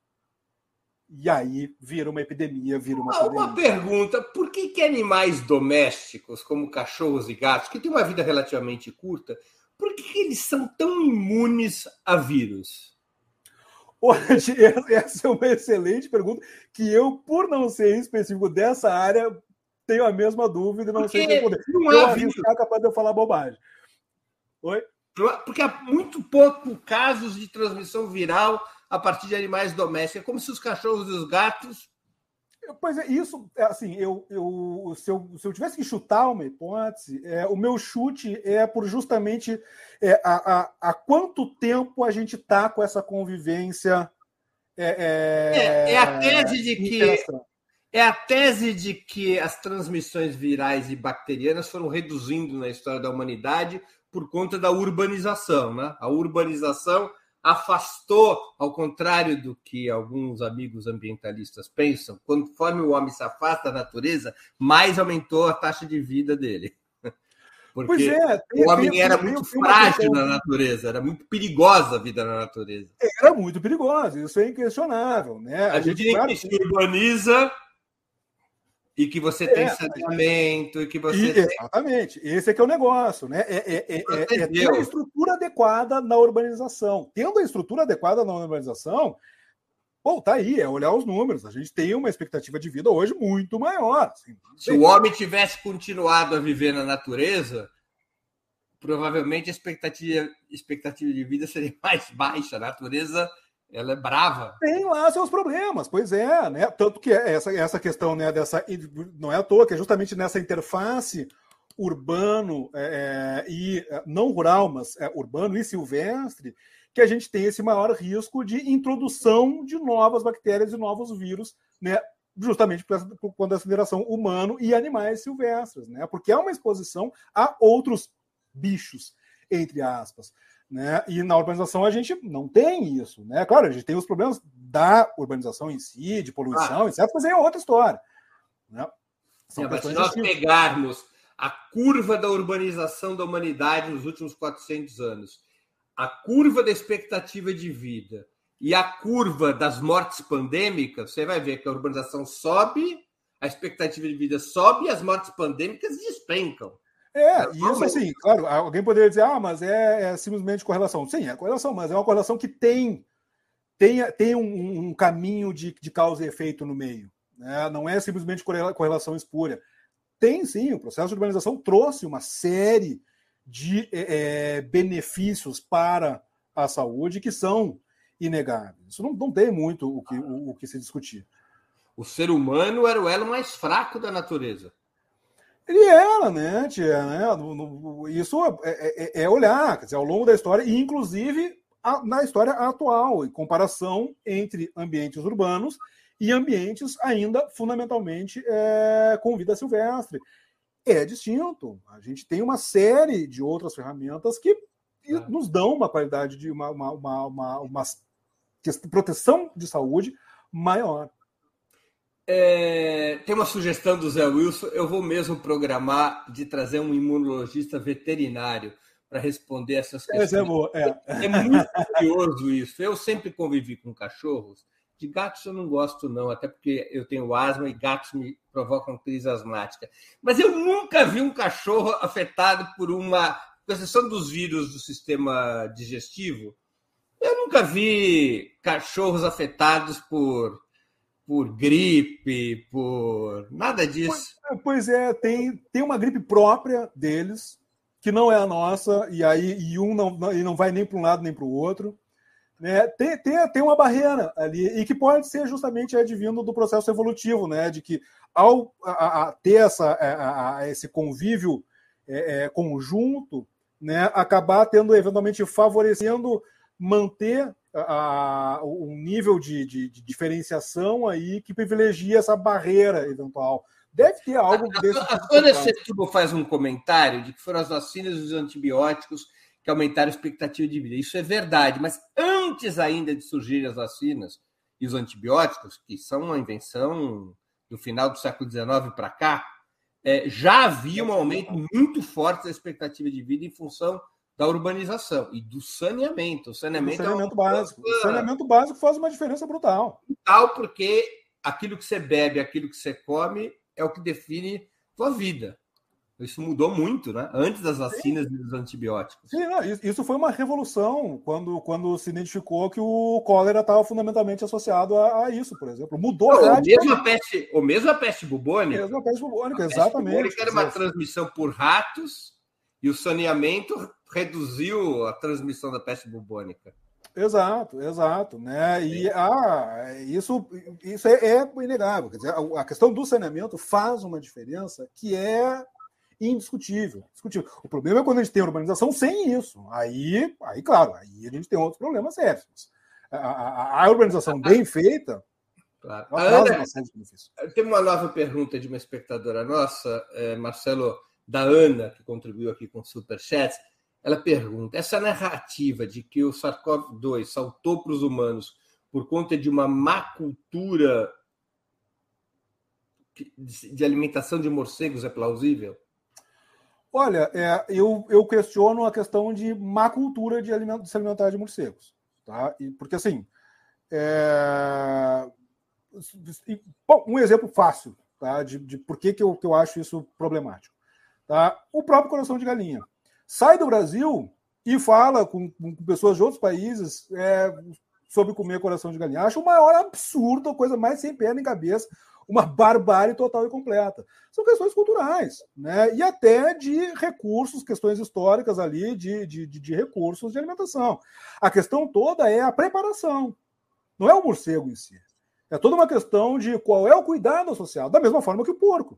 E aí vira uma epidemia, vira uma. Ah, uma pergunta: por que, que animais domésticos, como cachorros e gatos, que têm uma vida relativamente curta, por que, que eles são tão imunes a vírus? Hoje, [LAUGHS] essa é uma excelente pergunta que eu, por não ser específico dessa área, tenho a mesma dúvida e não Porque sei responder. Não eu arriscar capaz de eu falar bobagem. Oi? Porque há muito pouco casos de transmissão viral a partir de animais domésticos. É como se os cachorros e os gatos. Pois é, isso, é assim, eu, eu, se, eu, se eu tivesse que chutar uma hipótese, é, o meu chute é por justamente é, a, a, a quanto tempo a gente está com essa convivência. É, é, é, é a tese de que. É a tese de que as transmissões virais e bacterianas foram reduzindo na história da humanidade por conta da urbanização. Né? A urbanização afastou, ao contrário do que alguns amigos ambientalistas pensam, conforme o homem se afasta da natureza, mais aumentou a taxa de vida dele. [LAUGHS] Porque é, tem, o homem tem, era tem, muito frágil na natureza, era muito perigosa a vida na natureza. Era muito perigosa, isso é inquestionável. Né? A, a gente, gente claro, urbaniza e que você é, tem saneamento, e que você. E, tem... Exatamente, esse é que é o negócio, né? É, é, é, é, é ter a estrutura adequada na urbanização. Tendo a estrutura adequada na urbanização, bom, tá aí, é olhar os números. A gente tem uma expectativa de vida hoje muito maior. Assim, Se o homem tivesse continuado a viver na natureza, provavelmente a expectativa, expectativa de vida seria [LAUGHS] mais baixa. A natureza ela é brava. Tem lá seus problemas, pois é, né? Tanto que essa, essa questão né, dessa. Não é à toa que é justamente nessa interface urbano é, é e é, não rural, mas é, urbano e silvestre, que a gente tem esse maior risco de introdução de novas bactérias e novos vírus, né? Justamente por, quando a aceleração humano e animais silvestres, né? Porque é uma exposição a outros bichos, entre aspas. Né? E na urbanização a gente não tem isso. Né? Claro, a gente tem os problemas da urbanização em si, de poluição, ah. etc., mas é outra história. Né? Sim, mas se nós pegarmos a curva da urbanização da humanidade nos últimos 400 anos, a curva da expectativa de vida e a curva das mortes pandêmicas, você vai ver que a urbanização sobe, a expectativa de vida sobe e as mortes pandêmicas despencam. É, e isso assim, claro, alguém poderia dizer, ah, mas é, é, simplesmente correlação. Sim, é correlação, mas é uma correlação que tem, tem, tem um, um caminho de, de causa e efeito no meio. Né? Não é simplesmente correlação espúria. Tem sim, o processo de urbanização trouxe uma série de é, é, benefícios para a saúde que são inegáveis. Isso não, não tem muito o que, o, o que se discutir. O ser humano era o elo mais fraco da natureza. Ele era, né, tia, né? Isso é, é, é, olhar, quer dizer, ao longo da história, e inclusive a, na história atual, em comparação entre ambientes urbanos e ambientes ainda fundamentalmente é, com vida silvestre. É distinto. A gente tem uma série de outras ferramentas que é. nos dão uma qualidade de uma, uma, uma, uma, uma proteção de saúde maior. É, tem uma sugestão do Zé Wilson. Eu vou mesmo programar de trazer um imunologista veterinário para responder essas questões. É, boa, é. é muito curioso isso. Eu sempre convivi com cachorros. De gatos eu não gosto, não, até porque eu tenho asma e gatos me provocam crise asmática. Mas eu nunca vi um cachorro afetado por uma, com exceção dos vírus do sistema digestivo, eu nunca vi cachorros afetados por por gripe, por nada disso. Pois é, tem, tem uma gripe própria deles, que não é a nossa, e aí e um não, e não vai nem para um lado nem para o outro. Né? Tem, tem, tem uma barreira ali, e que pode ser justamente advindo do processo evolutivo, né? de que ao a, a ter essa, a, a, esse convívio é, é, conjunto, né? acabar tendo, eventualmente, favorecendo manter a, um nível de, de, de, diferenciação aí que privilegia essa barreira eventual. Deve ter algo a, desse. A, a Ana Setúbal faz um comentário de que foram as vacinas e os antibióticos que aumentaram a expectativa de vida. Isso é verdade, mas antes ainda de surgirem as vacinas e os antibióticos, que são uma invenção do final do século XIX para cá, é, já havia um aumento muito forte da expectativa de vida em função da urbanização e do saneamento. O saneamento, saneamento é básico. Coisa... O saneamento básico faz uma diferença brutal. Brutal, porque aquilo que você bebe, aquilo que você come, é o que define tua vida. Isso mudou muito, né? Antes das vacinas Sim. e dos antibióticos. Sim, não, isso foi uma revolução quando, quando se identificou que o cólera estava fundamentalmente associado a, a, isso, por exemplo. Mudou não, a mesmo a peste, ou mesmo a peste bubônica. Mesmo a peste bubônica, a exatamente. Peste bubônica era uma transmissão por ratos e o saneamento reduziu a transmissão da peste bubônica. Exato, exato, né? E ah, isso, isso é, é inegável. Quer dizer, a, a, questão do saneamento faz uma diferença que é indiscutível, discutível. O problema é quando a gente tem urbanização sem isso. Aí, aí claro, aí a gente tem outros problemas sérios. A, a, a urbanização bem feita. Claro. Ana, tem uma nova pergunta de uma espectadora nossa, é, Marcelo da Ana, que contribuiu aqui com o Superchat, ela pergunta: essa narrativa de que o SARS-CoV-2 saltou para os humanos por conta de uma má cultura de alimentação de morcegos é plausível? Olha, é, eu, eu questiono a questão de má cultura de, aliment, de se alimentar de morcegos. Tá? E, porque, assim, é... Bom, um exemplo fácil tá? de, de por que, que, eu, que eu acho isso problemático. Tá? O próprio coração de galinha. Sai do Brasil e fala com, com pessoas de outros países é, sobre comer coração de galinha. Acho o maior absurdo, a coisa mais sem pé nem cabeça, uma barbárie total e completa. São questões culturais, né? E até de recursos, questões históricas ali, de, de, de recursos de alimentação. A questão toda é a preparação, não é o morcego em si. É toda uma questão de qual é o cuidado social, da mesma forma que o porco.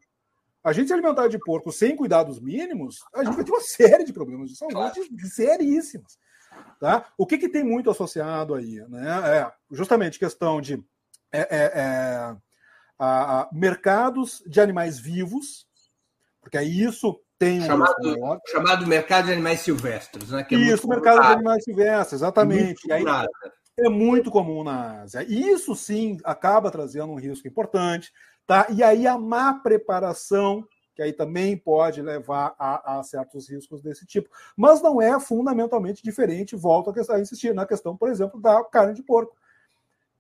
A gente se alimentar de porco sem cuidados mínimos, a gente vai ter uma série de problemas de saúde claro. seríssimos. Tá? O que, que tem muito associado aí? Né? É justamente questão de é, é, é, a, a, mercados de animais vivos, porque aí isso tem chamado, um chamado mercado de animais silvestres, né? Que é isso, mercado de animais silvestres, exatamente. Muito aí, é muito comum na Ásia. E isso sim acaba trazendo um risco importante. Tá? E aí a má preparação, que aí também pode levar a, a certos riscos desse tipo. Mas não é fundamentalmente diferente, volto a insistir, na questão, por exemplo, da carne de porco.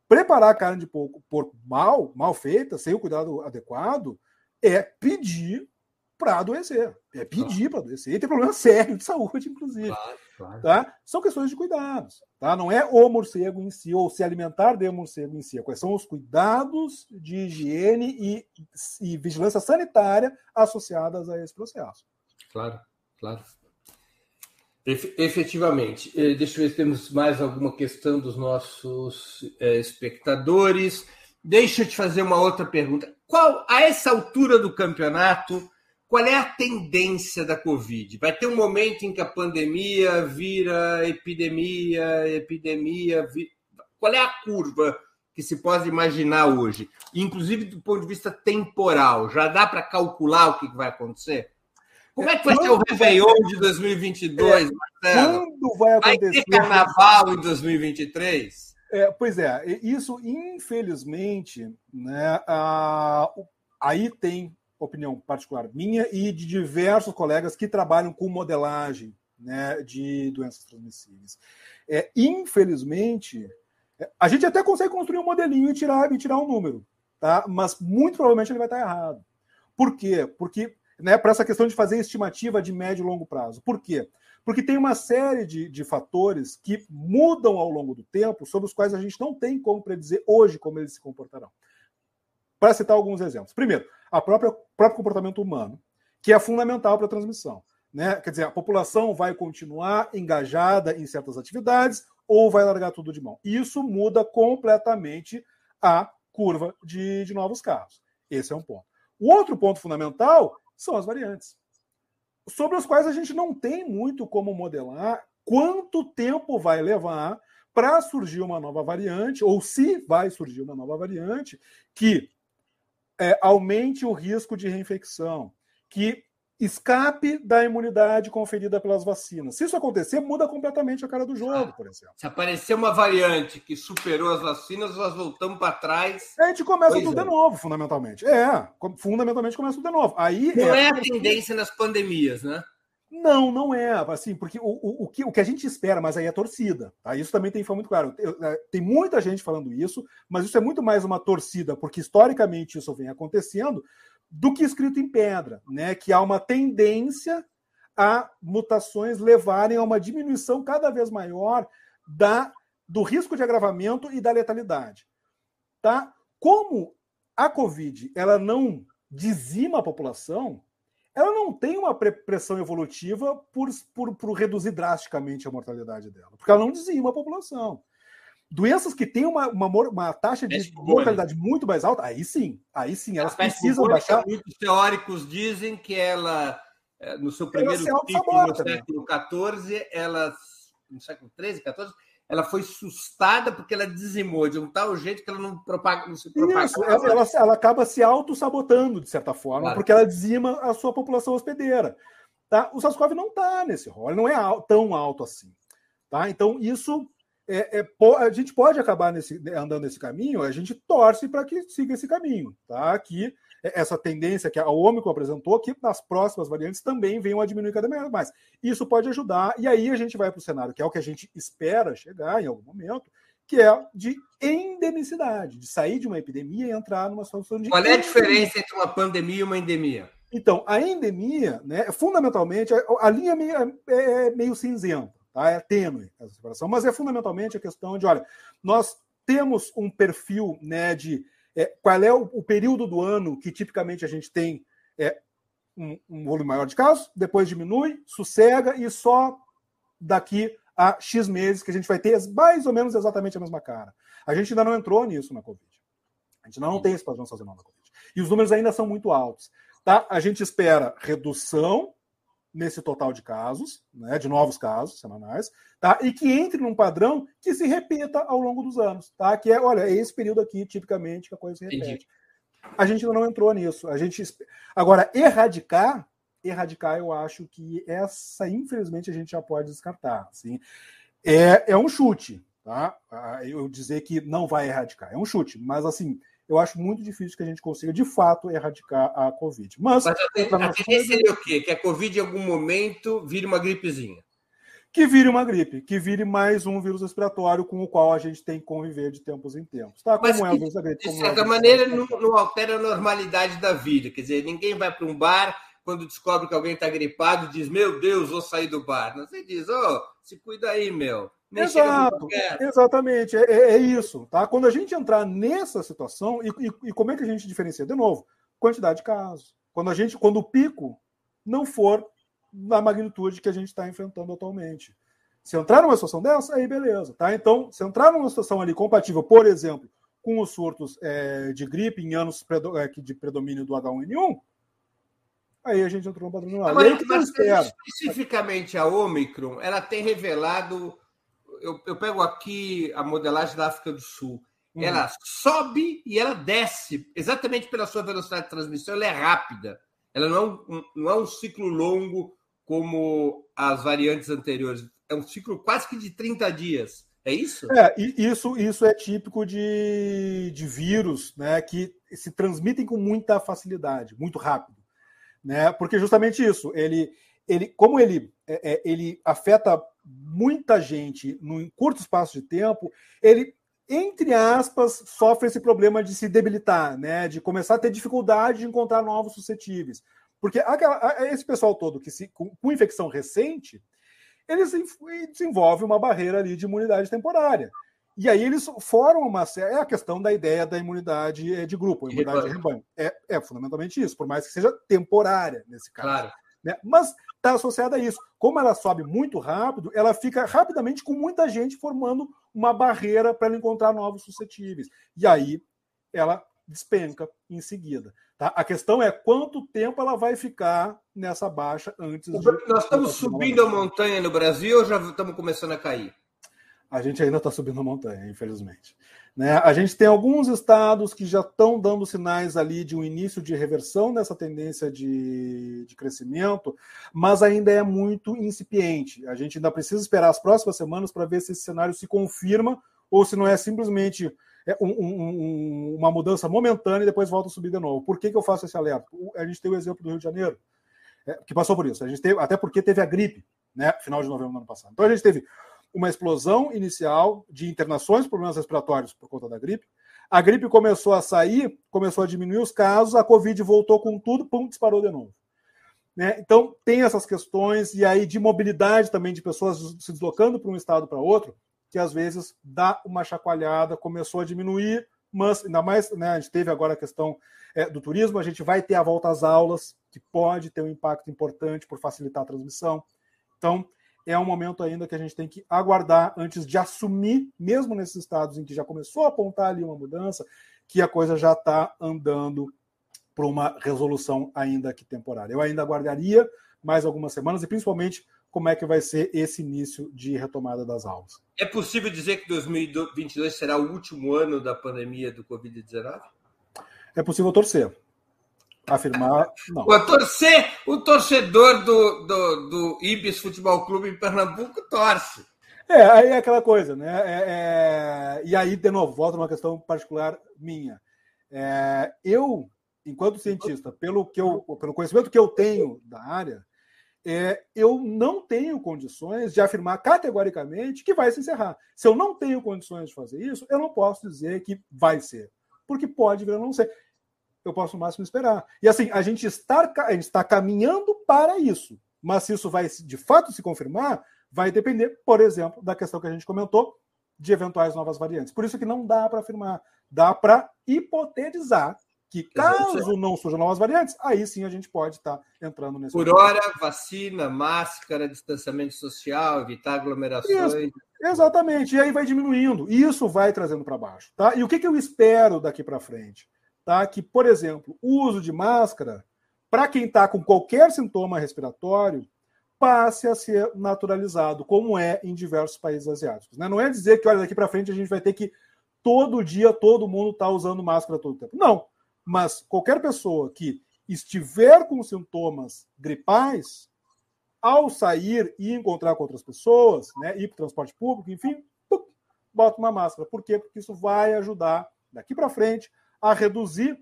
preparar a carne de porco, porco mal, mal feita, sem o cuidado adequado, é pedir para adoecer. É pedir para adoecer. E tem problema sério de saúde, inclusive. Claro, claro. Tá? São questões de cuidados. Tá? Não é o morcego em si, ou se alimentar de morcego em si. Quais são os cuidados de higiene e, e vigilância sanitária associadas a esse processo. Claro, claro. Efetivamente. Eh, deixa eu ver se temos mais alguma questão dos nossos eh, espectadores. Deixa eu te fazer uma outra pergunta. Qual, a essa altura do campeonato, qual é a tendência da Covid? Vai ter um momento em que a pandemia vira epidemia, epidemia. Qual é a curva que se pode imaginar hoje? Inclusive do ponto de vista temporal. Já dá para calcular o que vai acontecer? Como é que vai ser o Réveillon de 2022, é, Quando vai acontecer? Vai ter carnaval em 2023? É, pois é, isso, infelizmente, né, a, aí tem opinião particular minha e de diversos colegas que trabalham com modelagem né, de doenças transmissíveis. É, infelizmente, é, a gente até consegue construir um modelinho e tirar, e tirar um número, tá? mas muito provavelmente ele vai estar errado. Por quê? Porque né, para essa questão de fazer estimativa de médio e longo prazo. Por quê? Porque tem uma série de, de fatores que mudam ao longo do tempo, sobre os quais a gente não tem como predizer hoje como eles se comportarão. Para citar alguns exemplos. Primeiro, a própria próprio comportamento humano, que é fundamental para a transmissão. Né? Quer dizer, a população vai continuar engajada em certas atividades ou vai largar tudo de mão. Isso muda completamente a curva de, de novos casos. Esse é um ponto. O outro ponto fundamental são as variantes, sobre as quais a gente não tem muito como modelar quanto tempo vai levar para surgir uma nova variante, ou se vai surgir uma nova variante, que é, aumente o risco de reinfecção, que escape da imunidade conferida pelas vacinas. Se isso acontecer, muda completamente a cara do jogo, por exemplo. Se aparecer uma variante que superou as vacinas, nós voltamos para trás. A gente começa pois tudo é. de novo, fundamentalmente. É, fundamentalmente começa tudo de novo. Aí não é, é a tendência nas pandemias, né? Não, não é, assim, porque o, o, o, que, o que a gente espera, mas aí é torcida, tá? Isso também tem que ficar muito claro. É, tem muita gente falando isso, mas isso é muito mais uma torcida, porque historicamente isso vem acontecendo, do que escrito em pedra, né? Que há uma tendência a mutações levarem a uma diminuição cada vez maior da, do risco de agravamento e da letalidade. Tá? Como a Covid ela não dizima a população, ela não tem uma pressão evolutiva por, por, por reduzir drasticamente a mortalidade dela, porque ela não dizima a população. Doenças que têm uma, uma, uma taxa de mortalidade muito mais alta, aí sim, aí sim, elas precisam baixar. Muitos teóricos dizem que ela, eh, no seu primeiro pico no século XIV, ela, no século XIII, XIV, ela foi sustada porque ela dizimou de um tal jeito que ela não, propaga, não se propaga. Isso, ela, ela, ela, acaba se auto-sabotando, de certa forma, claro. porque ela dizima a sua população hospedeira. Tá? O SARS-CoV não está nesse rol, não é tão alto assim. Tá? Então, isso é, é, a gente pode acabar nesse, andando nesse caminho, a gente torce para que siga esse caminho, tá? Que essa tendência que a Ômicron apresentou, que nas próximas variantes também venham a diminuir cada vez mais. Isso pode ajudar, e aí a gente vai para o cenário, que é o que a gente espera chegar em algum momento, que é de endemicidade, de sair de uma epidemia e entrar numa situação de. Qual é a diferença entre uma pandemia e uma endemia? Então, a endemia, né, fundamentalmente, a, a linha é meio, é, é meio cinzenta. Tá? É tênue essa separação, mas é fundamentalmente a questão de, olha, nós temos um perfil né, de é, qual é o, o, período do ano que tipicamente a gente tem é, um, um volume maior de casos, depois diminui, sossega e só daqui a X meses que a gente vai ter mais ou menos exatamente a mesma cara. A gente ainda não entrou nisso na Covid. A gente ainda não tem esse padrão sazonal na Covid. E os números ainda são muito altos. Tá? A gente espera redução nesse total de casos, né, de novos casos semanais, tá? E que entre num padrão que se repita ao longo dos anos, tá? Que é, olha, é esse período aqui, tipicamente, que a coisa se repete. Entendi. A gente ainda não entrou nisso. A gente agora erradicar, erradicar, eu acho que essa, infelizmente, a gente já pode descartar. Assim. É, é um chute, tá? Eu dizer que não vai erradicar, é um chute, mas assim eu acho muito difícil que a gente consiga, de fato, erradicar a Covid. Mas, Mas a, tendência seria o quê? Que a Covid, em algum momento, vire uma gripezinha. que vire uma gripe, que vire mais um vírus respiratório com o qual a gente tem que conviver de tempos em tempos. Tá? Como Mas, é o vírus da gripe. De certa é maneira, não, não altera a normalidade da vida. Quer dizer, ninguém vai para um bar quando descobre que alguém está gripado, diz: Meu Deus, vou sair do bar. Não, você diz: oh, se cuida aí, meu. Exato, exatamente, é, é, é, isso. Tá? Quando a gente entrar nessa situação, e, e, e, como é que a gente diferencia? De novo, quantidade de casos. Quando a gente, quando o pico não for na magnitude que a gente está enfrentando atualmente. Se entrar numa situação dessa, aí beleza. Tá? Então, se entrar numa situação ali compatível, por exemplo, com os surtos é, de gripe em anos é, de predomínio do H1N1, aí a gente entrou no padrão. Agora, mas, especificamente a Omicron, ela tem revelado. Eu, eu pego aqui a modelagem da África do Sul. Uhum. Ela sobe e ela desce, exatamente pela sua velocidade de transmissão, ela é rápida. Ela não é um, não é um ciclo longo como as variantes anteriores. É um ciclo quase que de 30 dias. É isso? É, isso, isso é típico de, de vírus né, que se transmitem com muita facilidade, muito rápido. Né? Porque justamente isso, ele, ele como ele, é, é ele afeta muita gente num curto espaço de tempo, ele, entre aspas, sofre esse problema de se debilitar, né? de começar a ter dificuldade de encontrar novos suscetíveis. Porque aquela, esse pessoal todo que se, com, com infecção recente, eles desenvolvem uma barreira ali de imunidade temporária. E aí eles foram uma série. É a questão da ideia da imunidade eh, de grupo, imunidade de rebanho. É, é fundamentalmente isso, por mais que seja temporária nesse caso. Claro. Né? Mas está associada a isso. Como ela sobe muito rápido, ela fica rapidamente com muita gente formando uma barreira para ela encontrar novos suscetíveis. E aí ela despenca em seguida. Tá? A questão é quanto tempo ela vai ficar nessa baixa antes de. Nós estamos subindo a montanha no Brasil ou já estamos começando a cair? A gente ainda está subindo a montanha, infelizmente. Né? A gente tem alguns estados que já estão dando sinais ali de um início de reversão nessa tendência de, de crescimento, mas ainda é muito incipiente. A gente ainda precisa esperar as próximas semanas para ver se esse cenário se confirma ou se não é simplesmente é um, um, uma mudança momentânea e depois volta a subir de novo. Por que, que eu faço esse alerta? A gente tem o exemplo do Rio de Janeiro, é, que passou por isso. A gente teve, até porque teve a gripe, né? Final de novembro do ano passado. Então a gente teve uma explosão inicial de internações problemas respiratórios por conta da gripe. A gripe começou a sair, começou a diminuir os casos, a Covid voltou com tudo, pum, disparou de novo. Né? Então, tem essas questões, e aí de mobilidade também de pessoas se deslocando para um estado para outro que às vezes dá uma chacoalhada, começou a diminuir, mas ainda mais, né, a gente teve agora a questão é, do turismo, a gente vai ter a volta às aulas, que pode ter um impacto importante por facilitar a transmissão. Então, é um momento ainda que a gente tem que aguardar antes de assumir, mesmo nesses estados em que já começou a apontar ali uma mudança, que a coisa já está andando para uma resolução ainda que temporária. Eu ainda aguardaria mais algumas semanas e principalmente como é que vai ser esse início de retomada das aulas. É possível dizer que 2022 será o último ano da pandemia do Covid-19? É possível torcer. Afirmar, não. O torcer, o torcedor do, do, do Ibis Futebol Clube em Pernambuco torce. É, aí é aquela coisa, né? É, é... E aí, de novo, volta uma questão particular minha. É... Eu, enquanto cientista, pelo, que eu, pelo conhecimento que eu tenho da área, é, eu não tenho condições de afirmar categoricamente que vai se encerrar. Se eu não tenho condições de fazer isso, eu não posso dizer que vai ser, porque pode vir a não ser. Eu posso no máximo esperar. E assim, a gente está, a gente está caminhando para isso, mas se isso vai de fato se confirmar, vai depender, por exemplo, da questão que a gente comentou de eventuais novas variantes. Por isso que não dá para afirmar, dá para hipotetizar que caso não surjam novas variantes, aí sim a gente pode estar entrando nesse. Por hora, vacina, máscara, distanciamento social, evitar aglomerações. Isso, exatamente, e aí vai diminuindo. Isso vai trazendo para baixo. Tá? E o que, que eu espero daqui para frente? Tá? Que, por exemplo, o uso de máscara, para quem está com qualquer sintoma respiratório, passe a ser naturalizado, como é em diversos países asiáticos. Né? Não é dizer que, olha, daqui para frente a gente vai ter que todo dia todo mundo está usando máscara todo o tempo. Não mas qualquer pessoa que estiver com sintomas gripais, ao sair e encontrar com outras pessoas, né, ir para o transporte público, enfim, bota uma máscara. Por quê? Porque isso vai ajudar, daqui para frente, a reduzir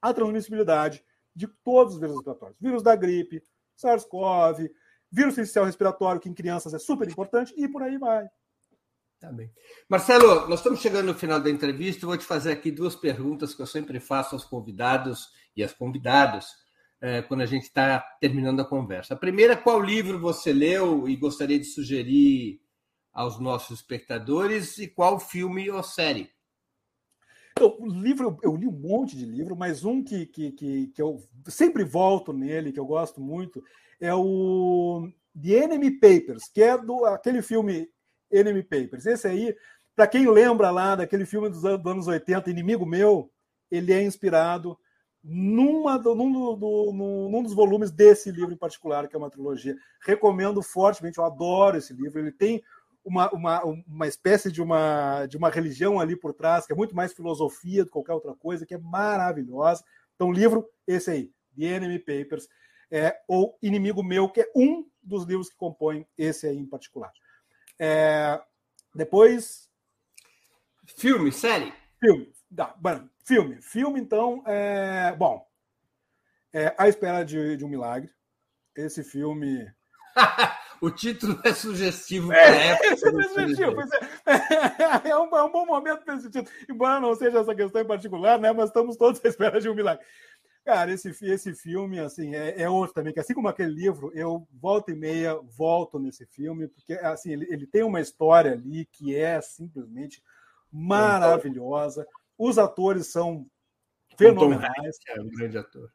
a transmissibilidade de todos os vírus respiratórios. Vírus da gripe, SARS-CoV, vírus inicial respiratório, que em crianças é super importante, e por aí vai. Tá bem. Marcelo, nós estamos chegando no final da entrevista. Vou te fazer aqui duas perguntas que eu sempre faço aos convidados e às convidadas é, quando a gente está terminando a conversa. A primeira, qual livro você leu e gostaria de sugerir aos nossos espectadores e qual filme ou série? Então, livro, eu li um monte de livro, mas um que, que, que, que eu sempre volto nele, que eu gosto muito, é o The Enemy Papers, que é do aquele filme Enemy Papers. Esse aí, para quem lembra lá daquele filme dos anos 80, Inimigo Meu, ele é inspirado numa num, do, num, dos volumes desse livro em particular, que é uma trilogia. Recomendo fortemente, eu adoro esse livro. Ele tem uma, uma, uma espécie de uma, de uma religião ali por trás, que é muito mais filosofia do que qualquer outra coisa, que é maravilhosa. Então, livro, esse aí, The Enemy Papers, é, ou Inimigo Meu, que é um dos livros que compõem esse aí em particular. É, depois. Filme, série? Filme. Dá, filme. Filme, então, é, bom. É A Espera de, de um Milagre. Esse filme. [LAUGHS] o título é sugestivo. É, é sugestivo. É, é, um, é um bom momento para esse título. Embora não seja essa questão em particular, né? Mas estamos todos à espera de um milagre. Cara, esse, esse filme, assim, é, é, outro também, que assim como aquele livro, eu volta e meia volto nesse filme, porque, assim, ele, ele tem uma história ali que é simplesmente maravilhosa. Os atores são fenomenais. É um grande ator.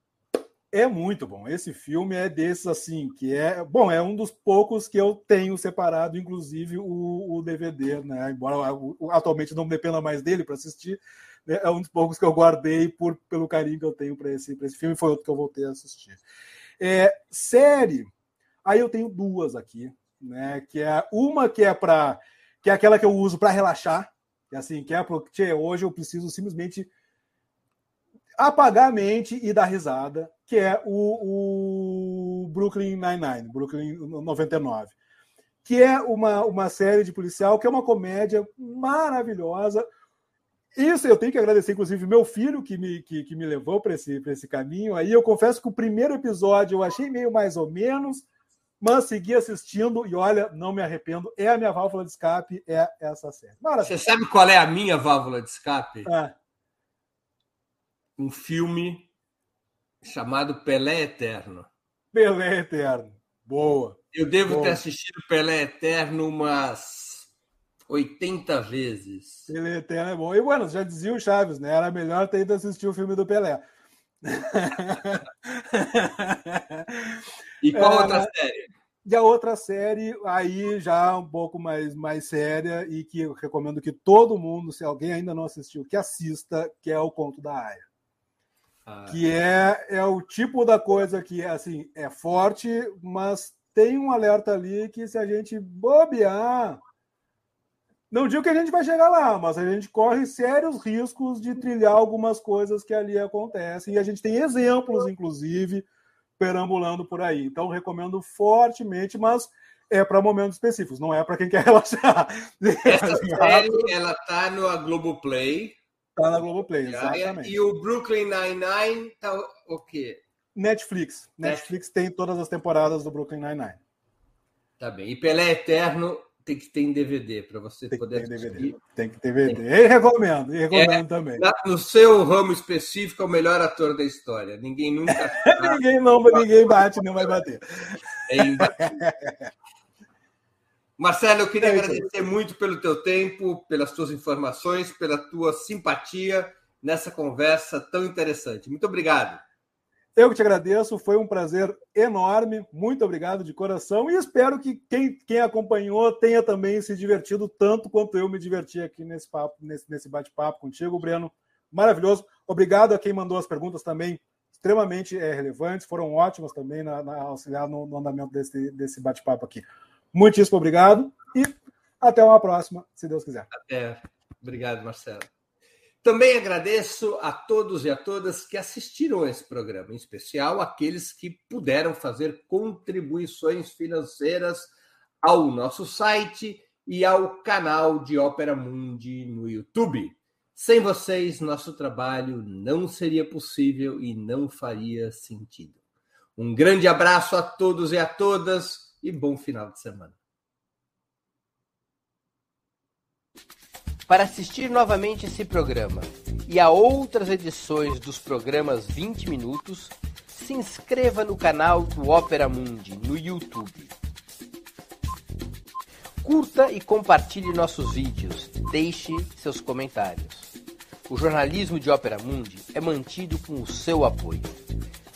É muito bom. Esse filme é desses, assim, que é. Bom, é um dos poucos que eu tenho separado, inclusive o, o DVD, né? Embora atualmente não dependa mais dele para assistir, né, é um dos poucos que eu guardei por, pelo carinho que eu tenho para esse, esse filme, foi outro que eu voltei a assistir. É, série, aí eu tenho duas aqui, né? Que é uma que é para que é aquela que eu uso para relaxar, que é assim, que é porque hoje eu preciso simplesmente apagar a mente e dar risada, que é o, o Brooklyn Nine-Nine, Brooklyn 99, que é uma, uma série de policial que é uma comédia maravilhosa, isso eu tenho que agradecer, inclusive, meu filho que me, que, que me levou para esse, esse caminho. Aí eu confesso que o primeiro episódio eu achei meio mais ou menos, mas segui assistindo e olha, não me arrependo. É a minha válvula de escape, é essa série. Maravilha. Você sabe qual é a minha válvula de escape? É. Um filme chamado Pelé Eterno. Pelé Eterno. Boa. Eu devo Boa. ter assistido Pelé Eterno umas 80 vezes. Pelé Eterno é bom. E, bueno, já dizia o Chaves, né? Era melhor ter ido assistir o filme do Pelé. e qual é, outra série? E a outra série, aí já um pouco mais, mais séria e que eu recomendo que todo mundo, se alguém ainda não assistiu, que assista, que é o Conto da Aya. Ah. Que é, é o tipo da coisa que, assim, é forte, mas tem um alerta ali que se a gente bobear, não digo que a gente vai chegar lá, mas a gente corre sérios riscos de trilhar algumas coisas que ali acontecem. E a gente tem exemplos, inclusive, perambulando por aí. Então, recomendo fortemente, mas é para momentos específicos, não é para quem quer [LAUGHS] relaxar. Essa [LAUGHS] série, ela tá no Globoplay. Tá na Globoplay, exatamente. E o Brooklyn Nine-Nine tá o quê? Netflix. Netflix tem todas as temporadas do Brooklyn Nine-Nine. Tá bem. E Pelé Eterno tem que ter em DVD para você tem poder assistir. DVD. Tem que ter DVD. Tem. E recomendo, e recomendo é, também. No seu ramo específico, é o melhor ator da história. Ninguém nunca. [LAUGHS] ninguém não, ninguém bate, não vai bater. É [LAUGHS] Marcelo, eu queria é agradecer muito pelo teu tempo, pelas tuas informações, pela tua simpatia nessa conversa tão interessante. Muito obrigado. Eu que te agradeço, foi um prazer enorme. Muito obrigado de coração e espero que quem, quem acompanhou tenha também se divertido tanto quanto eu me diverti aqui nesse papo, nesse, nesse bate-papo contigo, Breno. Maravilhoso. Obrigado a quem mandou as perguntas também, extremamente é, relevantes, foram ótimas também na, na auxiliar no, no andamento desse, desse bate-papo aqui. Muitíssimo obrigado e até uma próxima, se Deus quiser. Até. Obrigado, Marcelo. Também agradeço a todos e a todas que assistiram a esse programa, em especial aqueles que puderam fazer contribuições financeiras ao nosso site e ao canal de Ópera Mundi no YouTube. Sem vocês, nosso trabalho não seria possível e não faria sentido. Um grande abraço a todos e a todas e bom final de semana. Para assistir novamente esse programa e a outras edições dos programas 20 Minutos, se inscreva no canal do Opera Mundi no YouTube. Curta e compartilhe nossos vídeos, deixe seus comentários. O jornalismo de Ópera Mundi é mantido com o seu apoio.